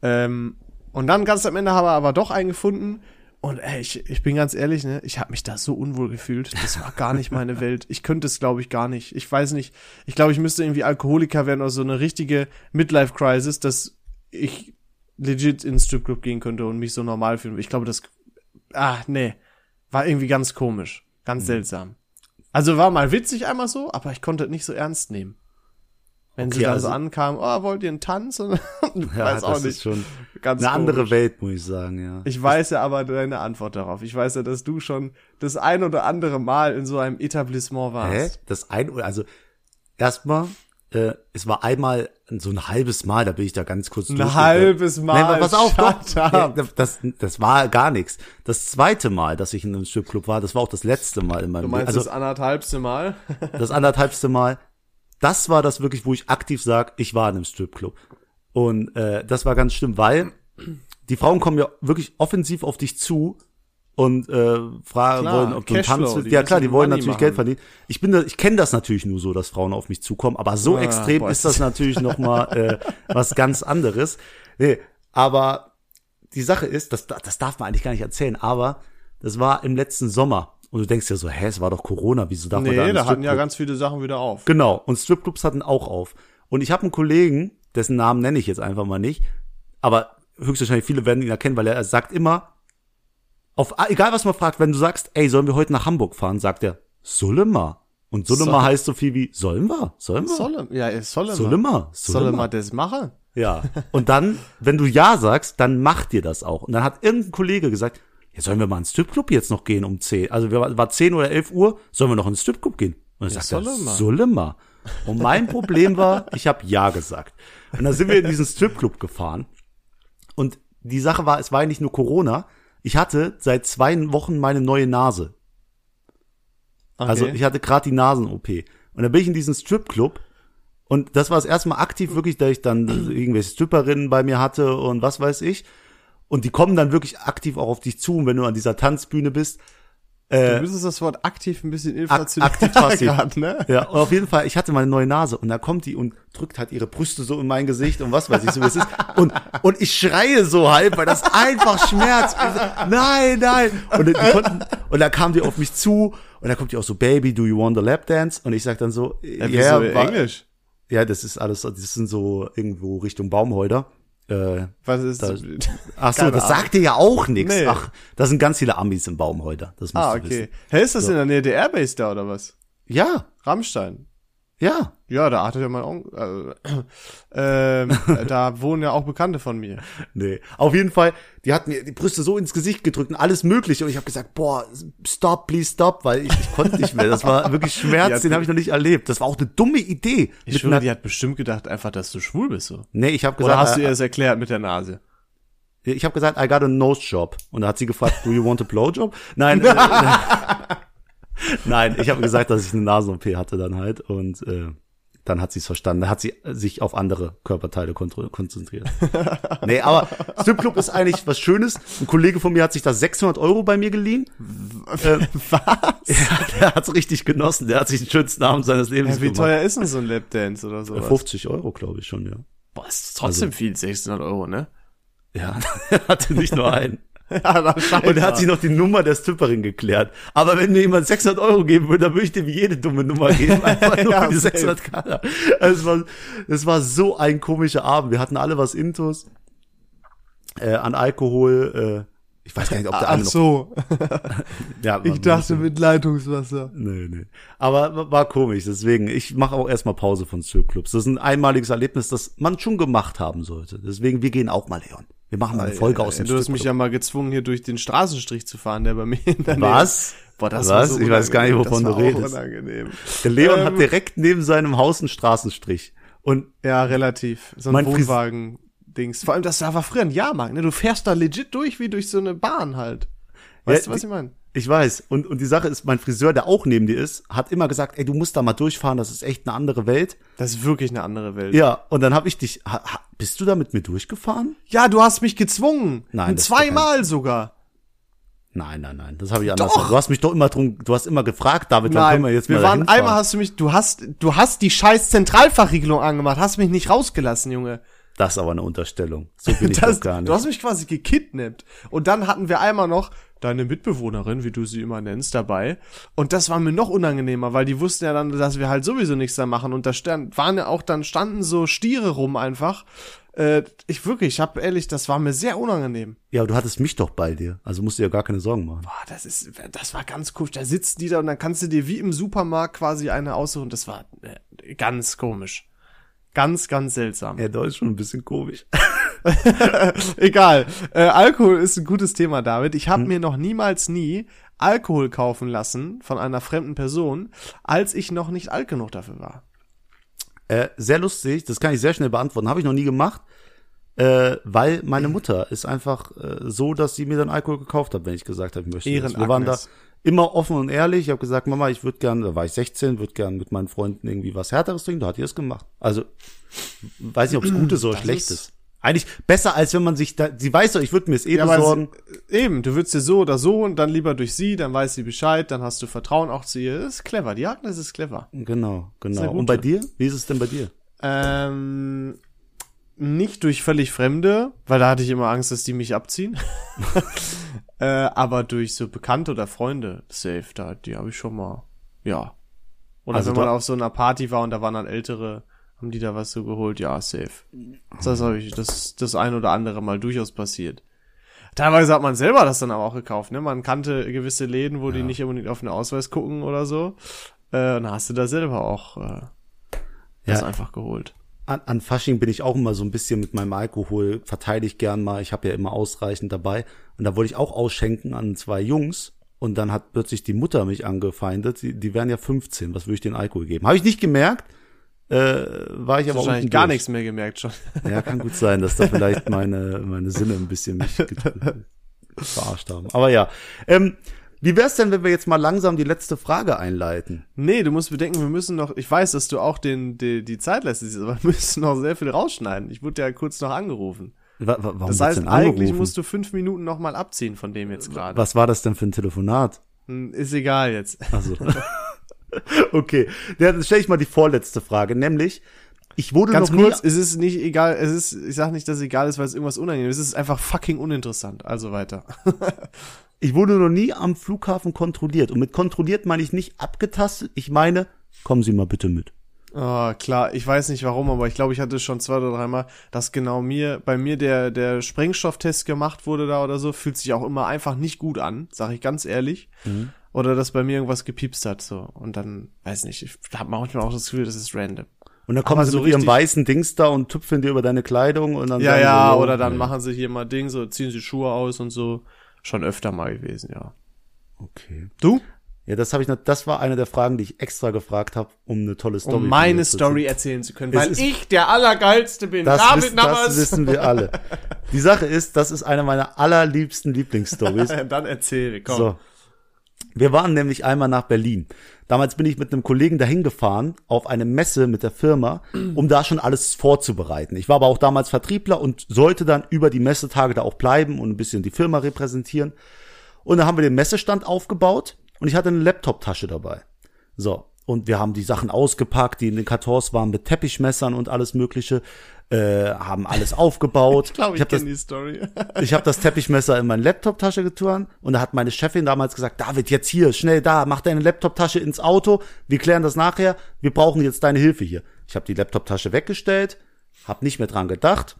S1: Ähm, und dann ganz am Ende haben wir aber doch einen gefunden. Und ey, ich, ich bin ganz ehrlich, ne, ich habe mich da so unwohl gefühlt. Das war gar nicht meine Welt. Ich könnte es, glaube ich, gar nicht. Ich weiß nicht. Ich glaube, ich müsste irgendwie Alkoholiker werden oder so eine richtige Midlife-Crisis, dass ich legit ins Stripclub gehen könnte und mich so normal fühlen. Ich glaube, das, ah, nee, war irgendwie ganz komisch, ganz mhm. seltsam. Also war mal witzig einmal so, aber ich konnte es nicht so ernst nehmen. Wenn okay, sie dann also, so ankamen, oh, wollt ihr einen Tanz? Und
S2: ja, weiß auch nicht. schon ganz eine komisch. andere Welt, muss ich sagen, ja.
S1: Ich weiß ja aber deine Antwort darauf. Ich weiß ja, dass du schon das ein oder andere Mal in so einem Etablissement warst.
S2: Hä? Das ein oder also erstmal, äh, es war einmal so ein halbes Mal, da bin ich da ganz kurz
S1: Ein halbes Mal.
S2: Nein, pass auf, doch. Das, das war gar nichts. Das zweite Mal, dass ich in einem Stripclub war, das war auch das letzte Mal in meinem
S1: Leben. Du meinst also, das anderthalbste Mal?
S2: das anderthalbste Mal das war das wirklich, wo ich aktiv sage, ich war in einem Stripclub. Und äh, das war ganz schlimm, weil die Frauen kommen ja wirklich offensiv auf dich zu und äh, fragen klar, wollen, ob du tanzt. Ja klar, die wollen natürlich machen. Geld verdienen. Ich bin da, ich kenne das natürlich nur so, dass Frauen auf mich zukommen, aber so ah, extrem boah, ist das natürlich noch mal äh, was ganz anderes. Nee, aber die Sache ist, das, das darf man eigentlich gar nicht erzählen, aber das war im letzten Sommer und du denkst ja so, hä, es war doch Corona, wieso darf
S1: nee,
S2: man da
S1: Nee, da hatten ja ganz viele Sachen wieder auf.
S2: Genau, und Stripclubs hatten auch auf. Und ich habe einen Kollegen, dessen Namen nenne ich jetzt einfach mal nicht, aber höchstwahrscheinlich viele werden ihn erkennen, weil er sagt immer, auf egal was man fragt, wenn du sagst, ey, sollen wir heute nach Hamburg fahren, sagt er, solle mal. Und solle mal heißt so viel wie, sollen wir? Sollen wir?
S1: Solle, ja, solle,
S2: solle
S1: mal. Solle mal das machen?
S2: Ja. Und dann, wenn du ja sagst, dann macht dir das auch. Und dann hat irgendein Kollege gesagt, ja, sollen wir mal ins Stripclub jetzt noch gehen um 10? Also wir war 10 oder 11 Uhr, sollen wir noch ins Stripclub gehen? Und dann ja, sagt er, solle mal. Und mein Problem war, ich habe ja gesagt. Und dann sind wir in diesen Stripclub gefahren. Und die Sache war, es war ja nicht nur Corona. Ich hatte seit zwei Wochen meine neue Nase. Okay. Also ich hatte gerade die Nasen-OP. Und dann bin ich in diesen Stripclub und das war das erste Mal aktiv wirklich, da ich dann irgendwelche Stripperinnen bei mir hatte und was weiß ich. Und die kommen dann wirklich aktiv auch auf dich zu, wenn du an dieser Tanzbühne bist.
S1: Äh, du müsstest das Wort aktiv ein bisschen inflationär
S2: aktiv passiv. Grad, ne? Ja, und auf jeden Fall, ich hatte meine neue Nase und da kommt die und drückt halt ihre Brüste so in mein Gesicht und was weiß ich so, wie es ist. Und, und ich schreie so halb, weil das einfach schmerzt. Nein, nein. Und, die konnten, und dann kam die auf mich zu und da kommt die auch so, Baby, do you want a lap dance? Und ich sag dann so,
S1: ja, yeah, so Englisch.
S2: Ja, das ist alles, das sind so irgendwo Richtung Baumhäuter.
S1: Äh, Was ist
S2: da, Ach so, das sagt dir ja auch nichts. Nee. Ach, da sind ganz viele Amis im Baum heute. Das musst ah, okay. Wissen.
S1: Hä, ist das so. in der Nähe der Airbase da oder was?
S2: Ja.
S1: Rammstein.
S2: Ja.
S1: Ja, da hatte ja mein Onkel, äh, äh, da wohnen ja auch Bekannte von mir.
S2: Nee, auf jeden Fall, die hat mir die Brüste so ins Gesicht gedrückt und alles mögliche und ich habe gesagt, boah, stop, please stop, weil ich, ich konnte nicht mehr. Das war wirklich Schmerz, den habe ich noch nicht erlebt. Das war auch eine dumme Idee.
S1: Ich schwöre, die hat bestimmt gedacht einfach, dass du schwul bist so.
S2: Nee, ich habe gesagt,
S1: Oder hast du ihr das erklärt mit der Nase?
S2: Ich habe gesagt, I got a nose job und da hat sie gefragt, do you want a blowjob? Nein. äh, Nein, ich habe gesagt, dass ich eine Nasen-OP hatte dann halt und äh, dann hat sie es verstanden. Dann hat sie sich auf andere Körperteile konzentriert. nee, aber Stripclub ist eigentlich was Schönes. Ein Kollege von mir hat sich da 600 Euro bei mir geliehen.
S1: Äh, was?
S2: Ja, der hat's richtig genossen. Der hat sich den schönsten Abend seines Lebens
S1: ja, Wie gemacht. teuer ist denn so ein Lapdance oder so?
S2: 50 Euro, glaube ich schon, ja.
S1: Boah, ist trotzdem also, viel, 600 Euro, ne?
S2: Ja, er hatte nicht nur einen. Ja, und er hat sich noch die Nummer der Stripperin geklärt. Aber wenn mir jemand 600 Euro geben würde, dann würde ich dem jede dumme Nummer geben. Einfach nur ja, die 600 K. Also es war, es war so ein komischer Abend. Wir hatten alle was Intos. Äh, an Alkohol, äh, ich weiß gar nicht, ob der
S1: Ach eine so. ja, ich dachte mit Leitungswasser.
S2: Nee, nee. Aber war komisch, deswegen, ich mache auch erstmal Pause von Stripclubs. Das ist ein einmaliges Erlebnis, das man schon gemacht haben sollte. Deswegen, wir gehen auch mal, Leon. Wir machen mal eine Folge aus dem
S1: Du hast mich ja mal gezwungen, hier durch den Straßenstrich zu fahren, der bei mir in der
S2: Was?
S1: Boah, das
S2: Was? War so ich weiß gar nicht, wovon du redest. Unangenehm. Der Leon ähm, hat direkt neben seinem Haus einen Straßenstrich. Und
S1: ja, relativ. So ein Wohnwagen. Dings. Vor allem, das da war früher ein Jahrmarkt, ne? Du fährst da legit durch wie durch so eine Bahn halt. Weißt ja, du, was ich meine?
S2: Ich weiß. Und, und die Sache ist, mein Friseur, der auch neben dir ist, hat immer gesagt, ey, du musst da mal durchfahren, das ist echt eine andere Welt.
S1: Das ist wirklich eine andere Welt.
S2: Ja, und dann habe ich dich, ha, ha, bist du da mit mir durchgefahren?
S1: Ja, du hast mich gezwungen. Nein. Zweimal kein... sogar.
S2: Nein, nein, nein, das habe ich anders. Doch. Du hast mich doch immer drum, du hast immer gefragt, David,
S1: wann können wir jetzt wir mal waren einmal hast du mich, du hast, du hast die scheiß Zentralverriegelung angemacht, hast mich nicht rausgelassen, Junge.
S2: Das ist aber eine Unterstellung. So bin ich
S1: das,
S2: doch gar nicht.
S1: Du hast mich quasi gekidnappt. Und dann hatten wir einmal noch, deine Mitbewohnerin, wie du sie immer nennst, dabei. Und das war mir noch unangenehmer, weil die wussten ja dann, dass wir halt sowieso nichts da machen. Und da stand, waren ja auch dann standen so Stiere rum einfach. Äh, ich wirklich, ich hab ehrlich, das war mir sehr unangenehm.
S2: Ja, aber du hattest mich doch bei dir, also musst du ja gar keine Sorgen machen.
S1: Boah, das ist, das war ganz komisch. Da sitzen die da und dann kannst du dir wie im Supermarkt quasi eine aussuchen. Das war äh, ganz komisch. Ganz, ganz seltsam.
S2: Ja, da ist schon ein bisschen komisch.
S1: Egal. Äh, Alkohol ist ein gutes Thema, David. Ich habe hm. mir noch niemals nie Alkohol kaufen lassen von einer fremden Person, als ich noch nicht alt genug dafür war.
S2: Äh, sehr lustig, das kann ich sehr schnell beantworten. Habe ich noch nie gemacht, äh, weil meine Mutter ist einfach äh, so, dass sie mir dann Alkohol gekauft hat, wenn ich gesagt habe, ich möchte.
S1: Ehren
S2: Wir waren da immer offen und ehrlich. Ich habe gesagt, Mama, ich würde gern, da war ich 16, würde gern mit meinen Freunden irgendwie was Härteres trinken. Da hat die es gemacht. Also weiß nicht, ob es gut ist oder das schlecht ist, ist. Eigentlich besser, als wenn man sich da, sie weiß doch, ich würde mir es eh ja, besorgen.
S1: Sie, eben, du würdest dir so oder so und dann lieber durch sie, dann weiß sie Bescheid, dann hast du Vertrauen auch zu ihr. Das ist clever, die Agnes ist clever.
S2: Genau, genau. Und bei dir? Wie ist es denn bei dir?
S1: Ähm, nicht durch völlig Fremde, weil da hatte ich immer Angst, dass die mich abziehen. äh, aber durch so Bekannte oder Freunde, safe, da, die habe ich schon mal, ja. Oder also wenn man auf so einer Party war und da waren dann ältere, haben die da was so geholt? Ja, safe. Das habe ich, das, das ein oder andere mal durchaus passiert. Teilweise hat man selber das dann aber auch gekauft, ne? Man kannte gewisse Läden, wo ja. die nicht unbedingt auf den Ausweis gucken oder so. Äh, dann hast du da selber auch äh, das ja. einfach geholt.
S2: An, an Fasching bin ich auch immer so ein bisschen mit meinem Alkohol, verteile ich gern mal. Ich habe ja immer ausreichend dabei. Und da wollte ich auch ausschenken an zwei Jungs. Und dann hat plötzlich die Mutter mich angefeindet. Die, die wären ja 15. Was würde ich den Alkohol geben? Habe ich nicht gemerkt äh, war ich aber
S1: wahrscheinlich gar nichts mehr gemerkt schon.
S2: Ja, kann gut sein, dass da vielleicht meine meine Sinne ein bisschen mich verarscht haben. Aber ja, ähm, wie wär's denn, wenn wir jetzt mal langsam die letzte Frage einleiten?
S1: Nee, du musst bedenken, wir müssen noch, ich weiß, dass du auch den, die, die Zeit lässt, aber wir müssen noch sehr viel rausschneiden. Ich wurde ja kurz noch angerufen.
S2: Wa warum
S1: das heißt, eigentlich musst du fünf Minuten noch mal abziehen von dem jetzt gerade.
S2: Was war das denn für ein Telefonat?
S1: Hm, ist egal jetzt.
S2: Ach okay, dann stelle ich mal die vorletzte Frage, nämlich ich wurde
S1: Ganz
S2: noch
S1: kurz, nie es ist nicht egal, es ist, ich sag nicht, dass es egal ist, weil es irgendwas unangenehm ist, es ist einfach fucking uninteressant. Also weiter.
S2: ich wurde noch nie am Flughafen kontrolliert. Und mit kontrolliert meine ich nicht abgetastet, ich meine, kommen Sie mal bitte mit.
S1: Oh, klar, ich weiß nicht warum, aber ich glaube, ich hatte schon zwei oder dreimal, dass genau mir, bei mir der, der Sprengstofftest gemacht wurde da oder so, fühlt sich auch immer einfach nicht gut an, sag ich ganz ehrlich. Mhm oder dass bei mir irgendwas gepiepst hat so und dann weiß nicht, ich habe manchmal auch das Gefühl, das ist random.
S2: Und dann kommen Aber sie so mit ihrem weißen Dings da und tüpfeln dir über deine Kleidung und dann
S1: Ja, ja, so, oder dann ja. machen sie hier mal Ding, so ziehen sie Schuhe aus und so. Schon öfter mal gewesen, ja.
S2: Okay.
S1: Du?
S2: Ja, das habe ich noch, das war eine der Fragen, die ich extra gefragt habe, um eine tolle Story
S1: um meine Story erzählen zu können, weil ich der allergeilste bin.
S2: Das, David wissen, das wissen wir alle. Die Sache ist, das ist eine meiner allerliebsten Lieblingsstories.
S1: dann erzähle, komm.
S2: So. Wir waren nämlich einmal nach Berlin. Damals bin ich mit einem Kollegen dahin gefahren auf eine Messe mit der Firma, um da schon alles vorzubereiten. Ich war aber auch damals Vertriebler und sollte dann über die Messetage da auch bleiben und ein bisschen die Firma repräsentieren. Und da haben wir den Messestand aufgebaut und ich hatte eine Laptop-Tasche dabei. So. Und wir haben die Sachen ausgepackt, die in den Kartons waren mit Teppichmessern und alles Mögliche äh, haben alles aufgebaut.
S1: ich glaube, ich, ich kenne die Story.
S2: ich habe das Teppichmesser in meine Laptoptasche getan und da hat meine Chefin damals gesagt, David, jetzt hier, schnell da, mach deine Laptoptasche ins Auto, wir klären das nachher, wir brauchen jetzt deine Hilfe hier. Ich habe die Laptoptasche weggestellt, habe nicht mehr dran gedacht,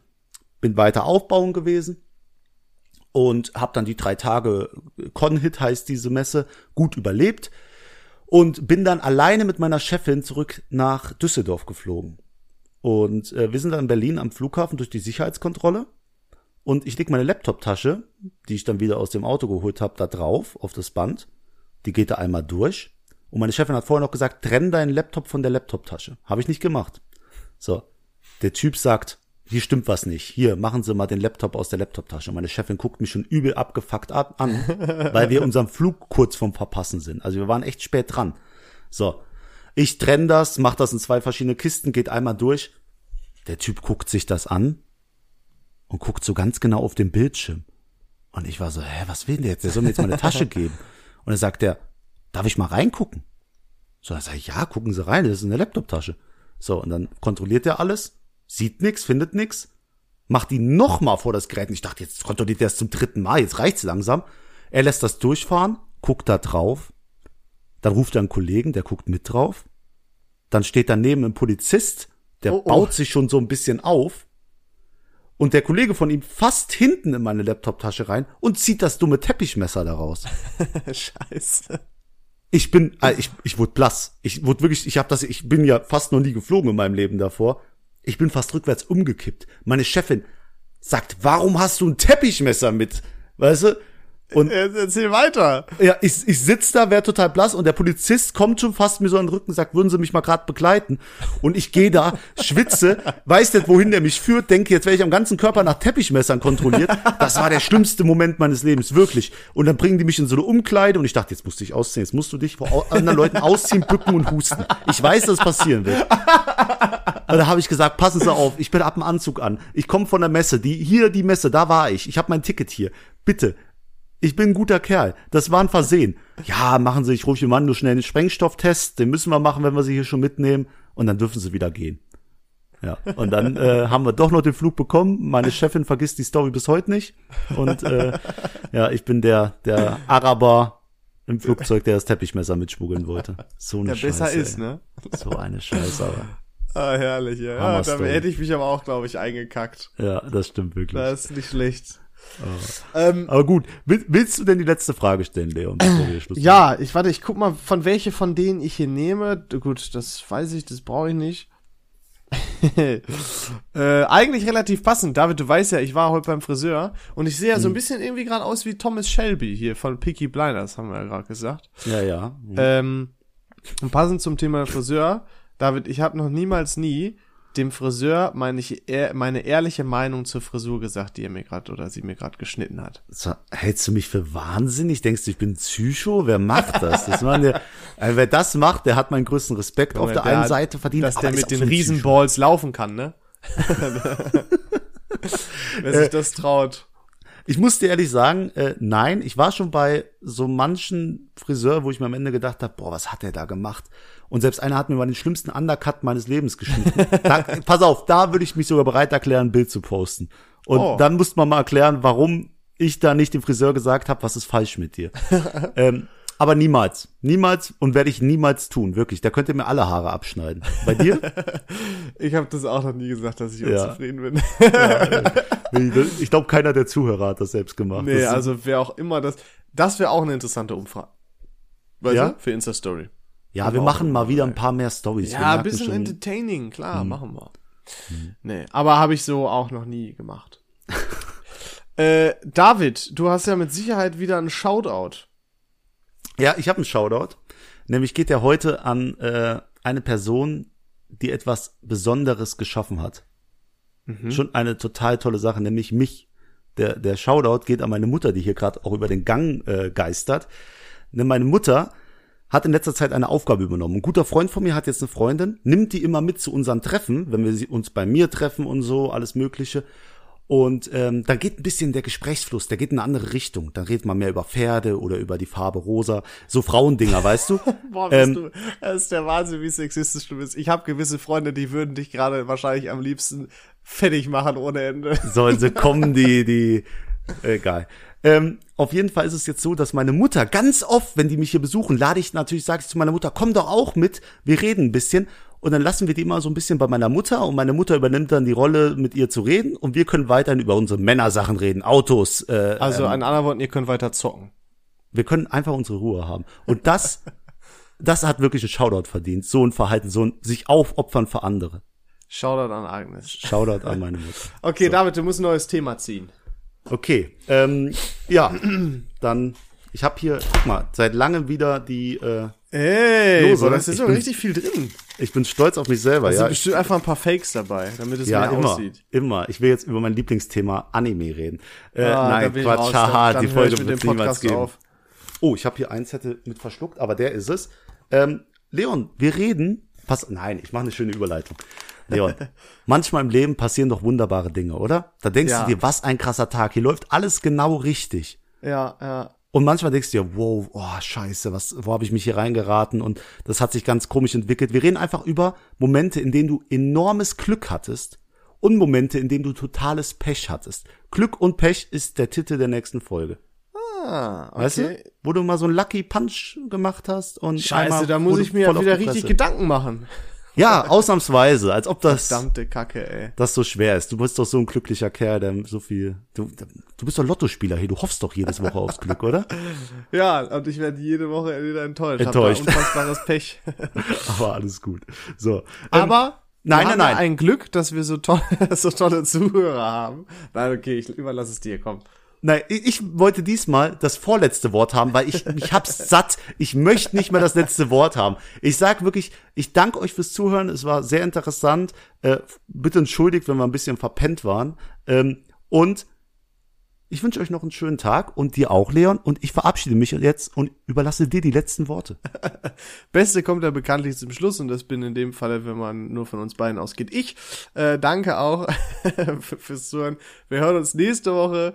S2: bin weiter aufbauen gewesen und habe dann die drei Tage Con-Hit heißt diese Messe gut überlebt und bin dann alleine mit meiner Chefin zurück nach Düsseldorf geflogen. Und äh, wir sind dann in Berlin am Flughafen durch die Sicherheitskontrolle. Und ich leg meine Laptoptasche, die ich dann wieder aus dem Auto geholt habe, da drauf, auf das Band. Die geht da einmal durch. Und meine Chefin hat vorher noch gesagt, trenn deinen Laptop von der Laptoptasche. Habe ich nicht gemacht. So. Der Typ sagt, hier stimmt was nicht. Hier, machen Sie mal den Laptop aus der Laptoptasche. Meine Chefin guckt mich schon übel abgefuckt ab an, weil wir unseren Flug kurz vorm Verpassen sind. Also wir waren echt spät dran. So. Ich trenne das, mach das in zwei verschiedene Kisten, geht einmal durch. Der Typ guckt sich das an und guckt so ganz genau auf den Bildschirm. Und ich war so, hä, was will der jetzt? Der soll mir jetzt mal eine Tasche geben. Und dann sagt er, darf ich mal reingucken? So, dann sag ich, ja, gucken Sie rein, das ist eine Laptoptasche. So, und dann kontrolliert er alles, sieht nix, findet nix, macht die noch mal vor das Gerät. Und ich dachte, jetzt kontrolliert er es zum dritten Mal, jetzt reicht's langsam. Er lässt das durchfahren, guckt da drauf, dann ruft er einen Kollegen, der guckt mit drauf, dann steht daneben ein Polizist, der oh, oh. baut sich schon so ein bisschen auf und der Kollege von ihm fast hinten in meine Laptoptasche rein und zieht das dumme Teppichmesser daraus. Scheiße. Ich bin, äh, ich, ich wurde blass. Ich wurde wirklich, ich habe das, ich bin ja fast noch nie geflogen in meinem Leben davor. Ich bin fast rückwärts umgekippt. Meine Chefin sagt, warum hast du ein Teppichmesser mit? Weißt du?
S1: Und erzähl weiter.
S2: Ja, ich, ich sitz da, wär total blass und der Polizist kommt schon fast mir so an den Rücken, sagt, würden Sie mich mal gerade begleiten? Und ich gehe da, schwitze, weiß nicht, wohin der mich führt, denke, jetzt werde ich am ganzen Körper nach Teppichmessern kontrolliert. Das war der schlimmste Moment meines Lebens, wirklich. Und dann bringen die mich in so eine Umkleide und ich dachte, jetzt musst du dich ausziehen, jetzt musst du dich vor anderen Leuten ausziehen, bücken und husten. Ich weiß, dass es passieren wird. Und da habe ich gesagt, passen Sie auf, ich bin ab dem Anzug an. Ich komme von der Messe, die hier die Messe, da war ich. Ich habe mein Ticket hier. Bitte, ich bin ein guter Kerl. Das war ein Versehen. Ja, machen Sie, ich rufe Mann nur schnell einen Sprengstofftest. Den müssen wir machen, wenn wir Sie hier schon mitnehmen. Und dann dürfen Sie wieder gehen. Ja, und dann äh, haben wir doch noch den Flug bekommen. Meine Chefin vergisst die Story bis heute nicht. Und äh, ja, ich bin der, der Araber im Flugzeug, der das Teppichmesser mitschmuggeln wollte. So eine der Scheiße. besser ist, ne? So eine Scheiße, aber.
S1: Ah, herrlich, ja. ja da hätte ich mich aber auch, glaube ich, eingekackt.
S2: Ja, das stimmt wirklich.
S1: Das ist nicht schlecht.
S2: Oh. Ähm, Aber gut, willst du denn die letzte Frage stellen, Leon?
S1: ja, ich warte, ich guck mal, von welche von denen ich hier nehme. Gut, das weiß ich, das brauche ich nicht. äh, eigentlich relativ passend. David, du weißt ja, ich war heute beim Friseur und ich sehe ja so ein hm. bisschen irgendwie gerade aus wie Thomas Shelby hier von Peaky Blinders, haben wir ja gerade gesagt.
S2: Ja, ja.
S1: ja. Ähm, und passend zum Thema Friseur, David, ich habe noch niemals nie dem Friseur meine ich meine ehrliche Meinung zur Frisur gesagt, die er mir gerade oder sie mir gerade geschnitten hat.
S2: So, hältst du mich für wahnsinnig? Denkst du, ich bin Psycho? Wer macht das? das meine, also wer das macht, der hat meinen größten Respekt. Auf der, einen Seite verdient,
S1: dass der mit den Riesenballs laufen kann, ne? wer sich äh, das traut.
S2: Ich muss dir ehrlich sagen, äh, nein, ich war schon bei so manchen Friseur, wo ich mir am Ende gedacht habe, boah, was hat der da gemacht? Und selbst einer hat mir mal den schlimmsten Undercut meines Lebens geschnitten. da, pass auf, da würde ich mich sogar bereit erklären, ein Bild zu posten. Und oh. dann musste man mal erklären, warum ich da nicht dem Friseur gesagt habe, was ist falsch mit dir. ähm, aber niemals, niemals und werde ich niemals tun, wirklich. Da könnt ihr mir alle Haare abschneiden. Bei dir?
S1: ich habe das auch noch nie gesagt, dass ich ja. unzufrieden bin.
S2: ja, ich glaube, keiner der Zuhörer hat das selbst gemacht.
S1: Nee, also wer auch immer das, das wäre auch eine interessante Umfrage. Weißt ja? du? Für Insta-Story.
S2: Ja, wir machen mal wieder ein paar mehr Stories.
S1: Ja, ein bisschen schon. entertaining, klar, hm. machen wir. Hm. Nee, aber habe ich so auch noch nie gemacht. äh, David, du hast ja mit Sicherheit wieder einen Shoutout.
S2: Ja, ich habe einen Shoutout. Nämlich geht der heute an äh, eine Person, die etwas Besonderes geschaffen hat. Mhm. Schon eine total tolle Sache, nämlich mich. Der, der Shoutout geht an meine Mutter, die hier gerade auch über den Gang äh, geistert. Denn meine Mutter hat in letzter Zeit eine Aufgabe übernommen. Ein guter Freund von mir hat jetzt eine Freundin, nimmt die immer mit zu unseren Treffen, wenn wir uns bei mir treffen und so, alles Mögliche. Und ähm, dann geht ein bisschen der Gesprächsfluss, der geht in eine andere Richtung. Dann redet man mehr über Pferde oder über die Farbe rosa. So Frauendinger, weißt du?
S1: Boah, bist ähm, du, das ist der Wahnsinn, wie sexistisch du bist. Ich habe gewisse Freunde, die würden dich gerade wahrscheinlich am liebsten fertig machen ohne Ende.
S2: Sollen sie kommen, die, die, egal. Ähm, auf jeden Fall ist es jetzt so, dass meine Mutter ganz oft, wenn die mich hier besuchen, lade ich natürlich, sage ich zu meiner Mutter, komm doch auch mit, wir reden ein bisschen. Und dann lassen wir die immer so ein bisschen bei meiner Mutter und meine Mutter übernimmt dann die Rolle, mit ihr zu reden und wir können weiterhin über unsere Männersachen reden, Autos. Äh,
S1: also ähm, in anderen Worten, ihr könnt weiter zocken.
S2: Wir können einfach unsere Ruhe haben. Und das, das hat wirklich ein Shoutout verdient. So ein Verhalten, so ein sich aufopfern für andere.
S1: Shoutout an Agnes.
S2: Shoutout an meine Mutter.
S1: Okay, so. David, du musst ein neues Thema ziehen.
S2: Okay, ähm, ja, dann, ich habe hier, guck mal, seit langem wieder die äh,
S1: Ey, Lose. das ist doch richtig viel drin.
S2: Ich bin stolz auf mich selber,
S1: also
S2: ja.
S1: bestimmt einfach ein paar Fakes dabei, damit es
S2: ja,
S1: mehr
S2: immer,
S1: aussieht.
S2: immer. Ich will jetzt über mein Lieblingsthema Anime reden. Äh, ah, nein, Quatsch, haha, die Folge wird niemals geben. Auf. Oh, ich habe hier einen Zettel mit verschluckt, aber der ist es. Ähm, Leon, wir reden, pass, nein, ich mache eine schöne Überleitung. Leon, manchmal im Leben passieren doch wunderbare Dinge, oder? Da denkst ja. du dir, was ein krasser Tag. Hier läuft alles genau richtig.
S1: Ja, ja.
S2: Und manchmal denkst du dir, wow, oh, scheiße, was, wo habe ich mich hier reingeraten? Und das hat sich ganz komisch entwickelt. Wir reden einfach über Momente, in denen du enormes Glück hattest und Momente, in denen du totales Pech hattest. Glück und Pech ist der Titel der nächsten Folge.
S1: Ah, okay.
S2: Weißt du? Wo du mal so einen Lucky Punch gemacht hast und
S1: Scheiße, da muss ich mir ja wieder richtig Gedanken machen.
S2: Ja, ausnahmsweise, als ob das
S1: Verdammte Kacke, ey.
S2: Das so schwer ist. Du bist doch so ein glücklicher Kerl, der so viel du, du bist doch Lottospieler hier, du hoffst doch jedes Woche aufs Glück, oder?
S1: Ja, und ich werde jede Woche wieder enttäuscht.
S2: Enttäuscht.
S1: Hab unfassbares Pech.
S2: Aber alles gut. So.
S1: Aber ähm,
S2: Nein, nein, nein.
S1: Ein Glück, dass wir so tolle, so tolle Zuhörer haben. Nein, okay, ich überlasse es dir, komm.
S2: Nein, ich wollte diesmal das vorletzte Wort haben, weil ich, ich hab's satt. Ich möchte nicht mehr das letzte Wort haben. Ich sag wirklich, ich danke euch fürs Zuhören. Es war sehr interessant. Äh, bitte entschuldigt, wenn wir ein bisschen verpennt waren. Ähm, und ich wünsche euch noch einen schönen Tag und dir auch, Leon. Und ich verabschiede mich jetzt und überlasse dir die letzten Worte.
S1: Beste kommt ja bekanntlich zum Schluss und das bin in dem Falle, wenn man nur von uns beiden ausgeht. Ich äh, danke auch fürs Zuhören. Wir hören uns nächste Woche.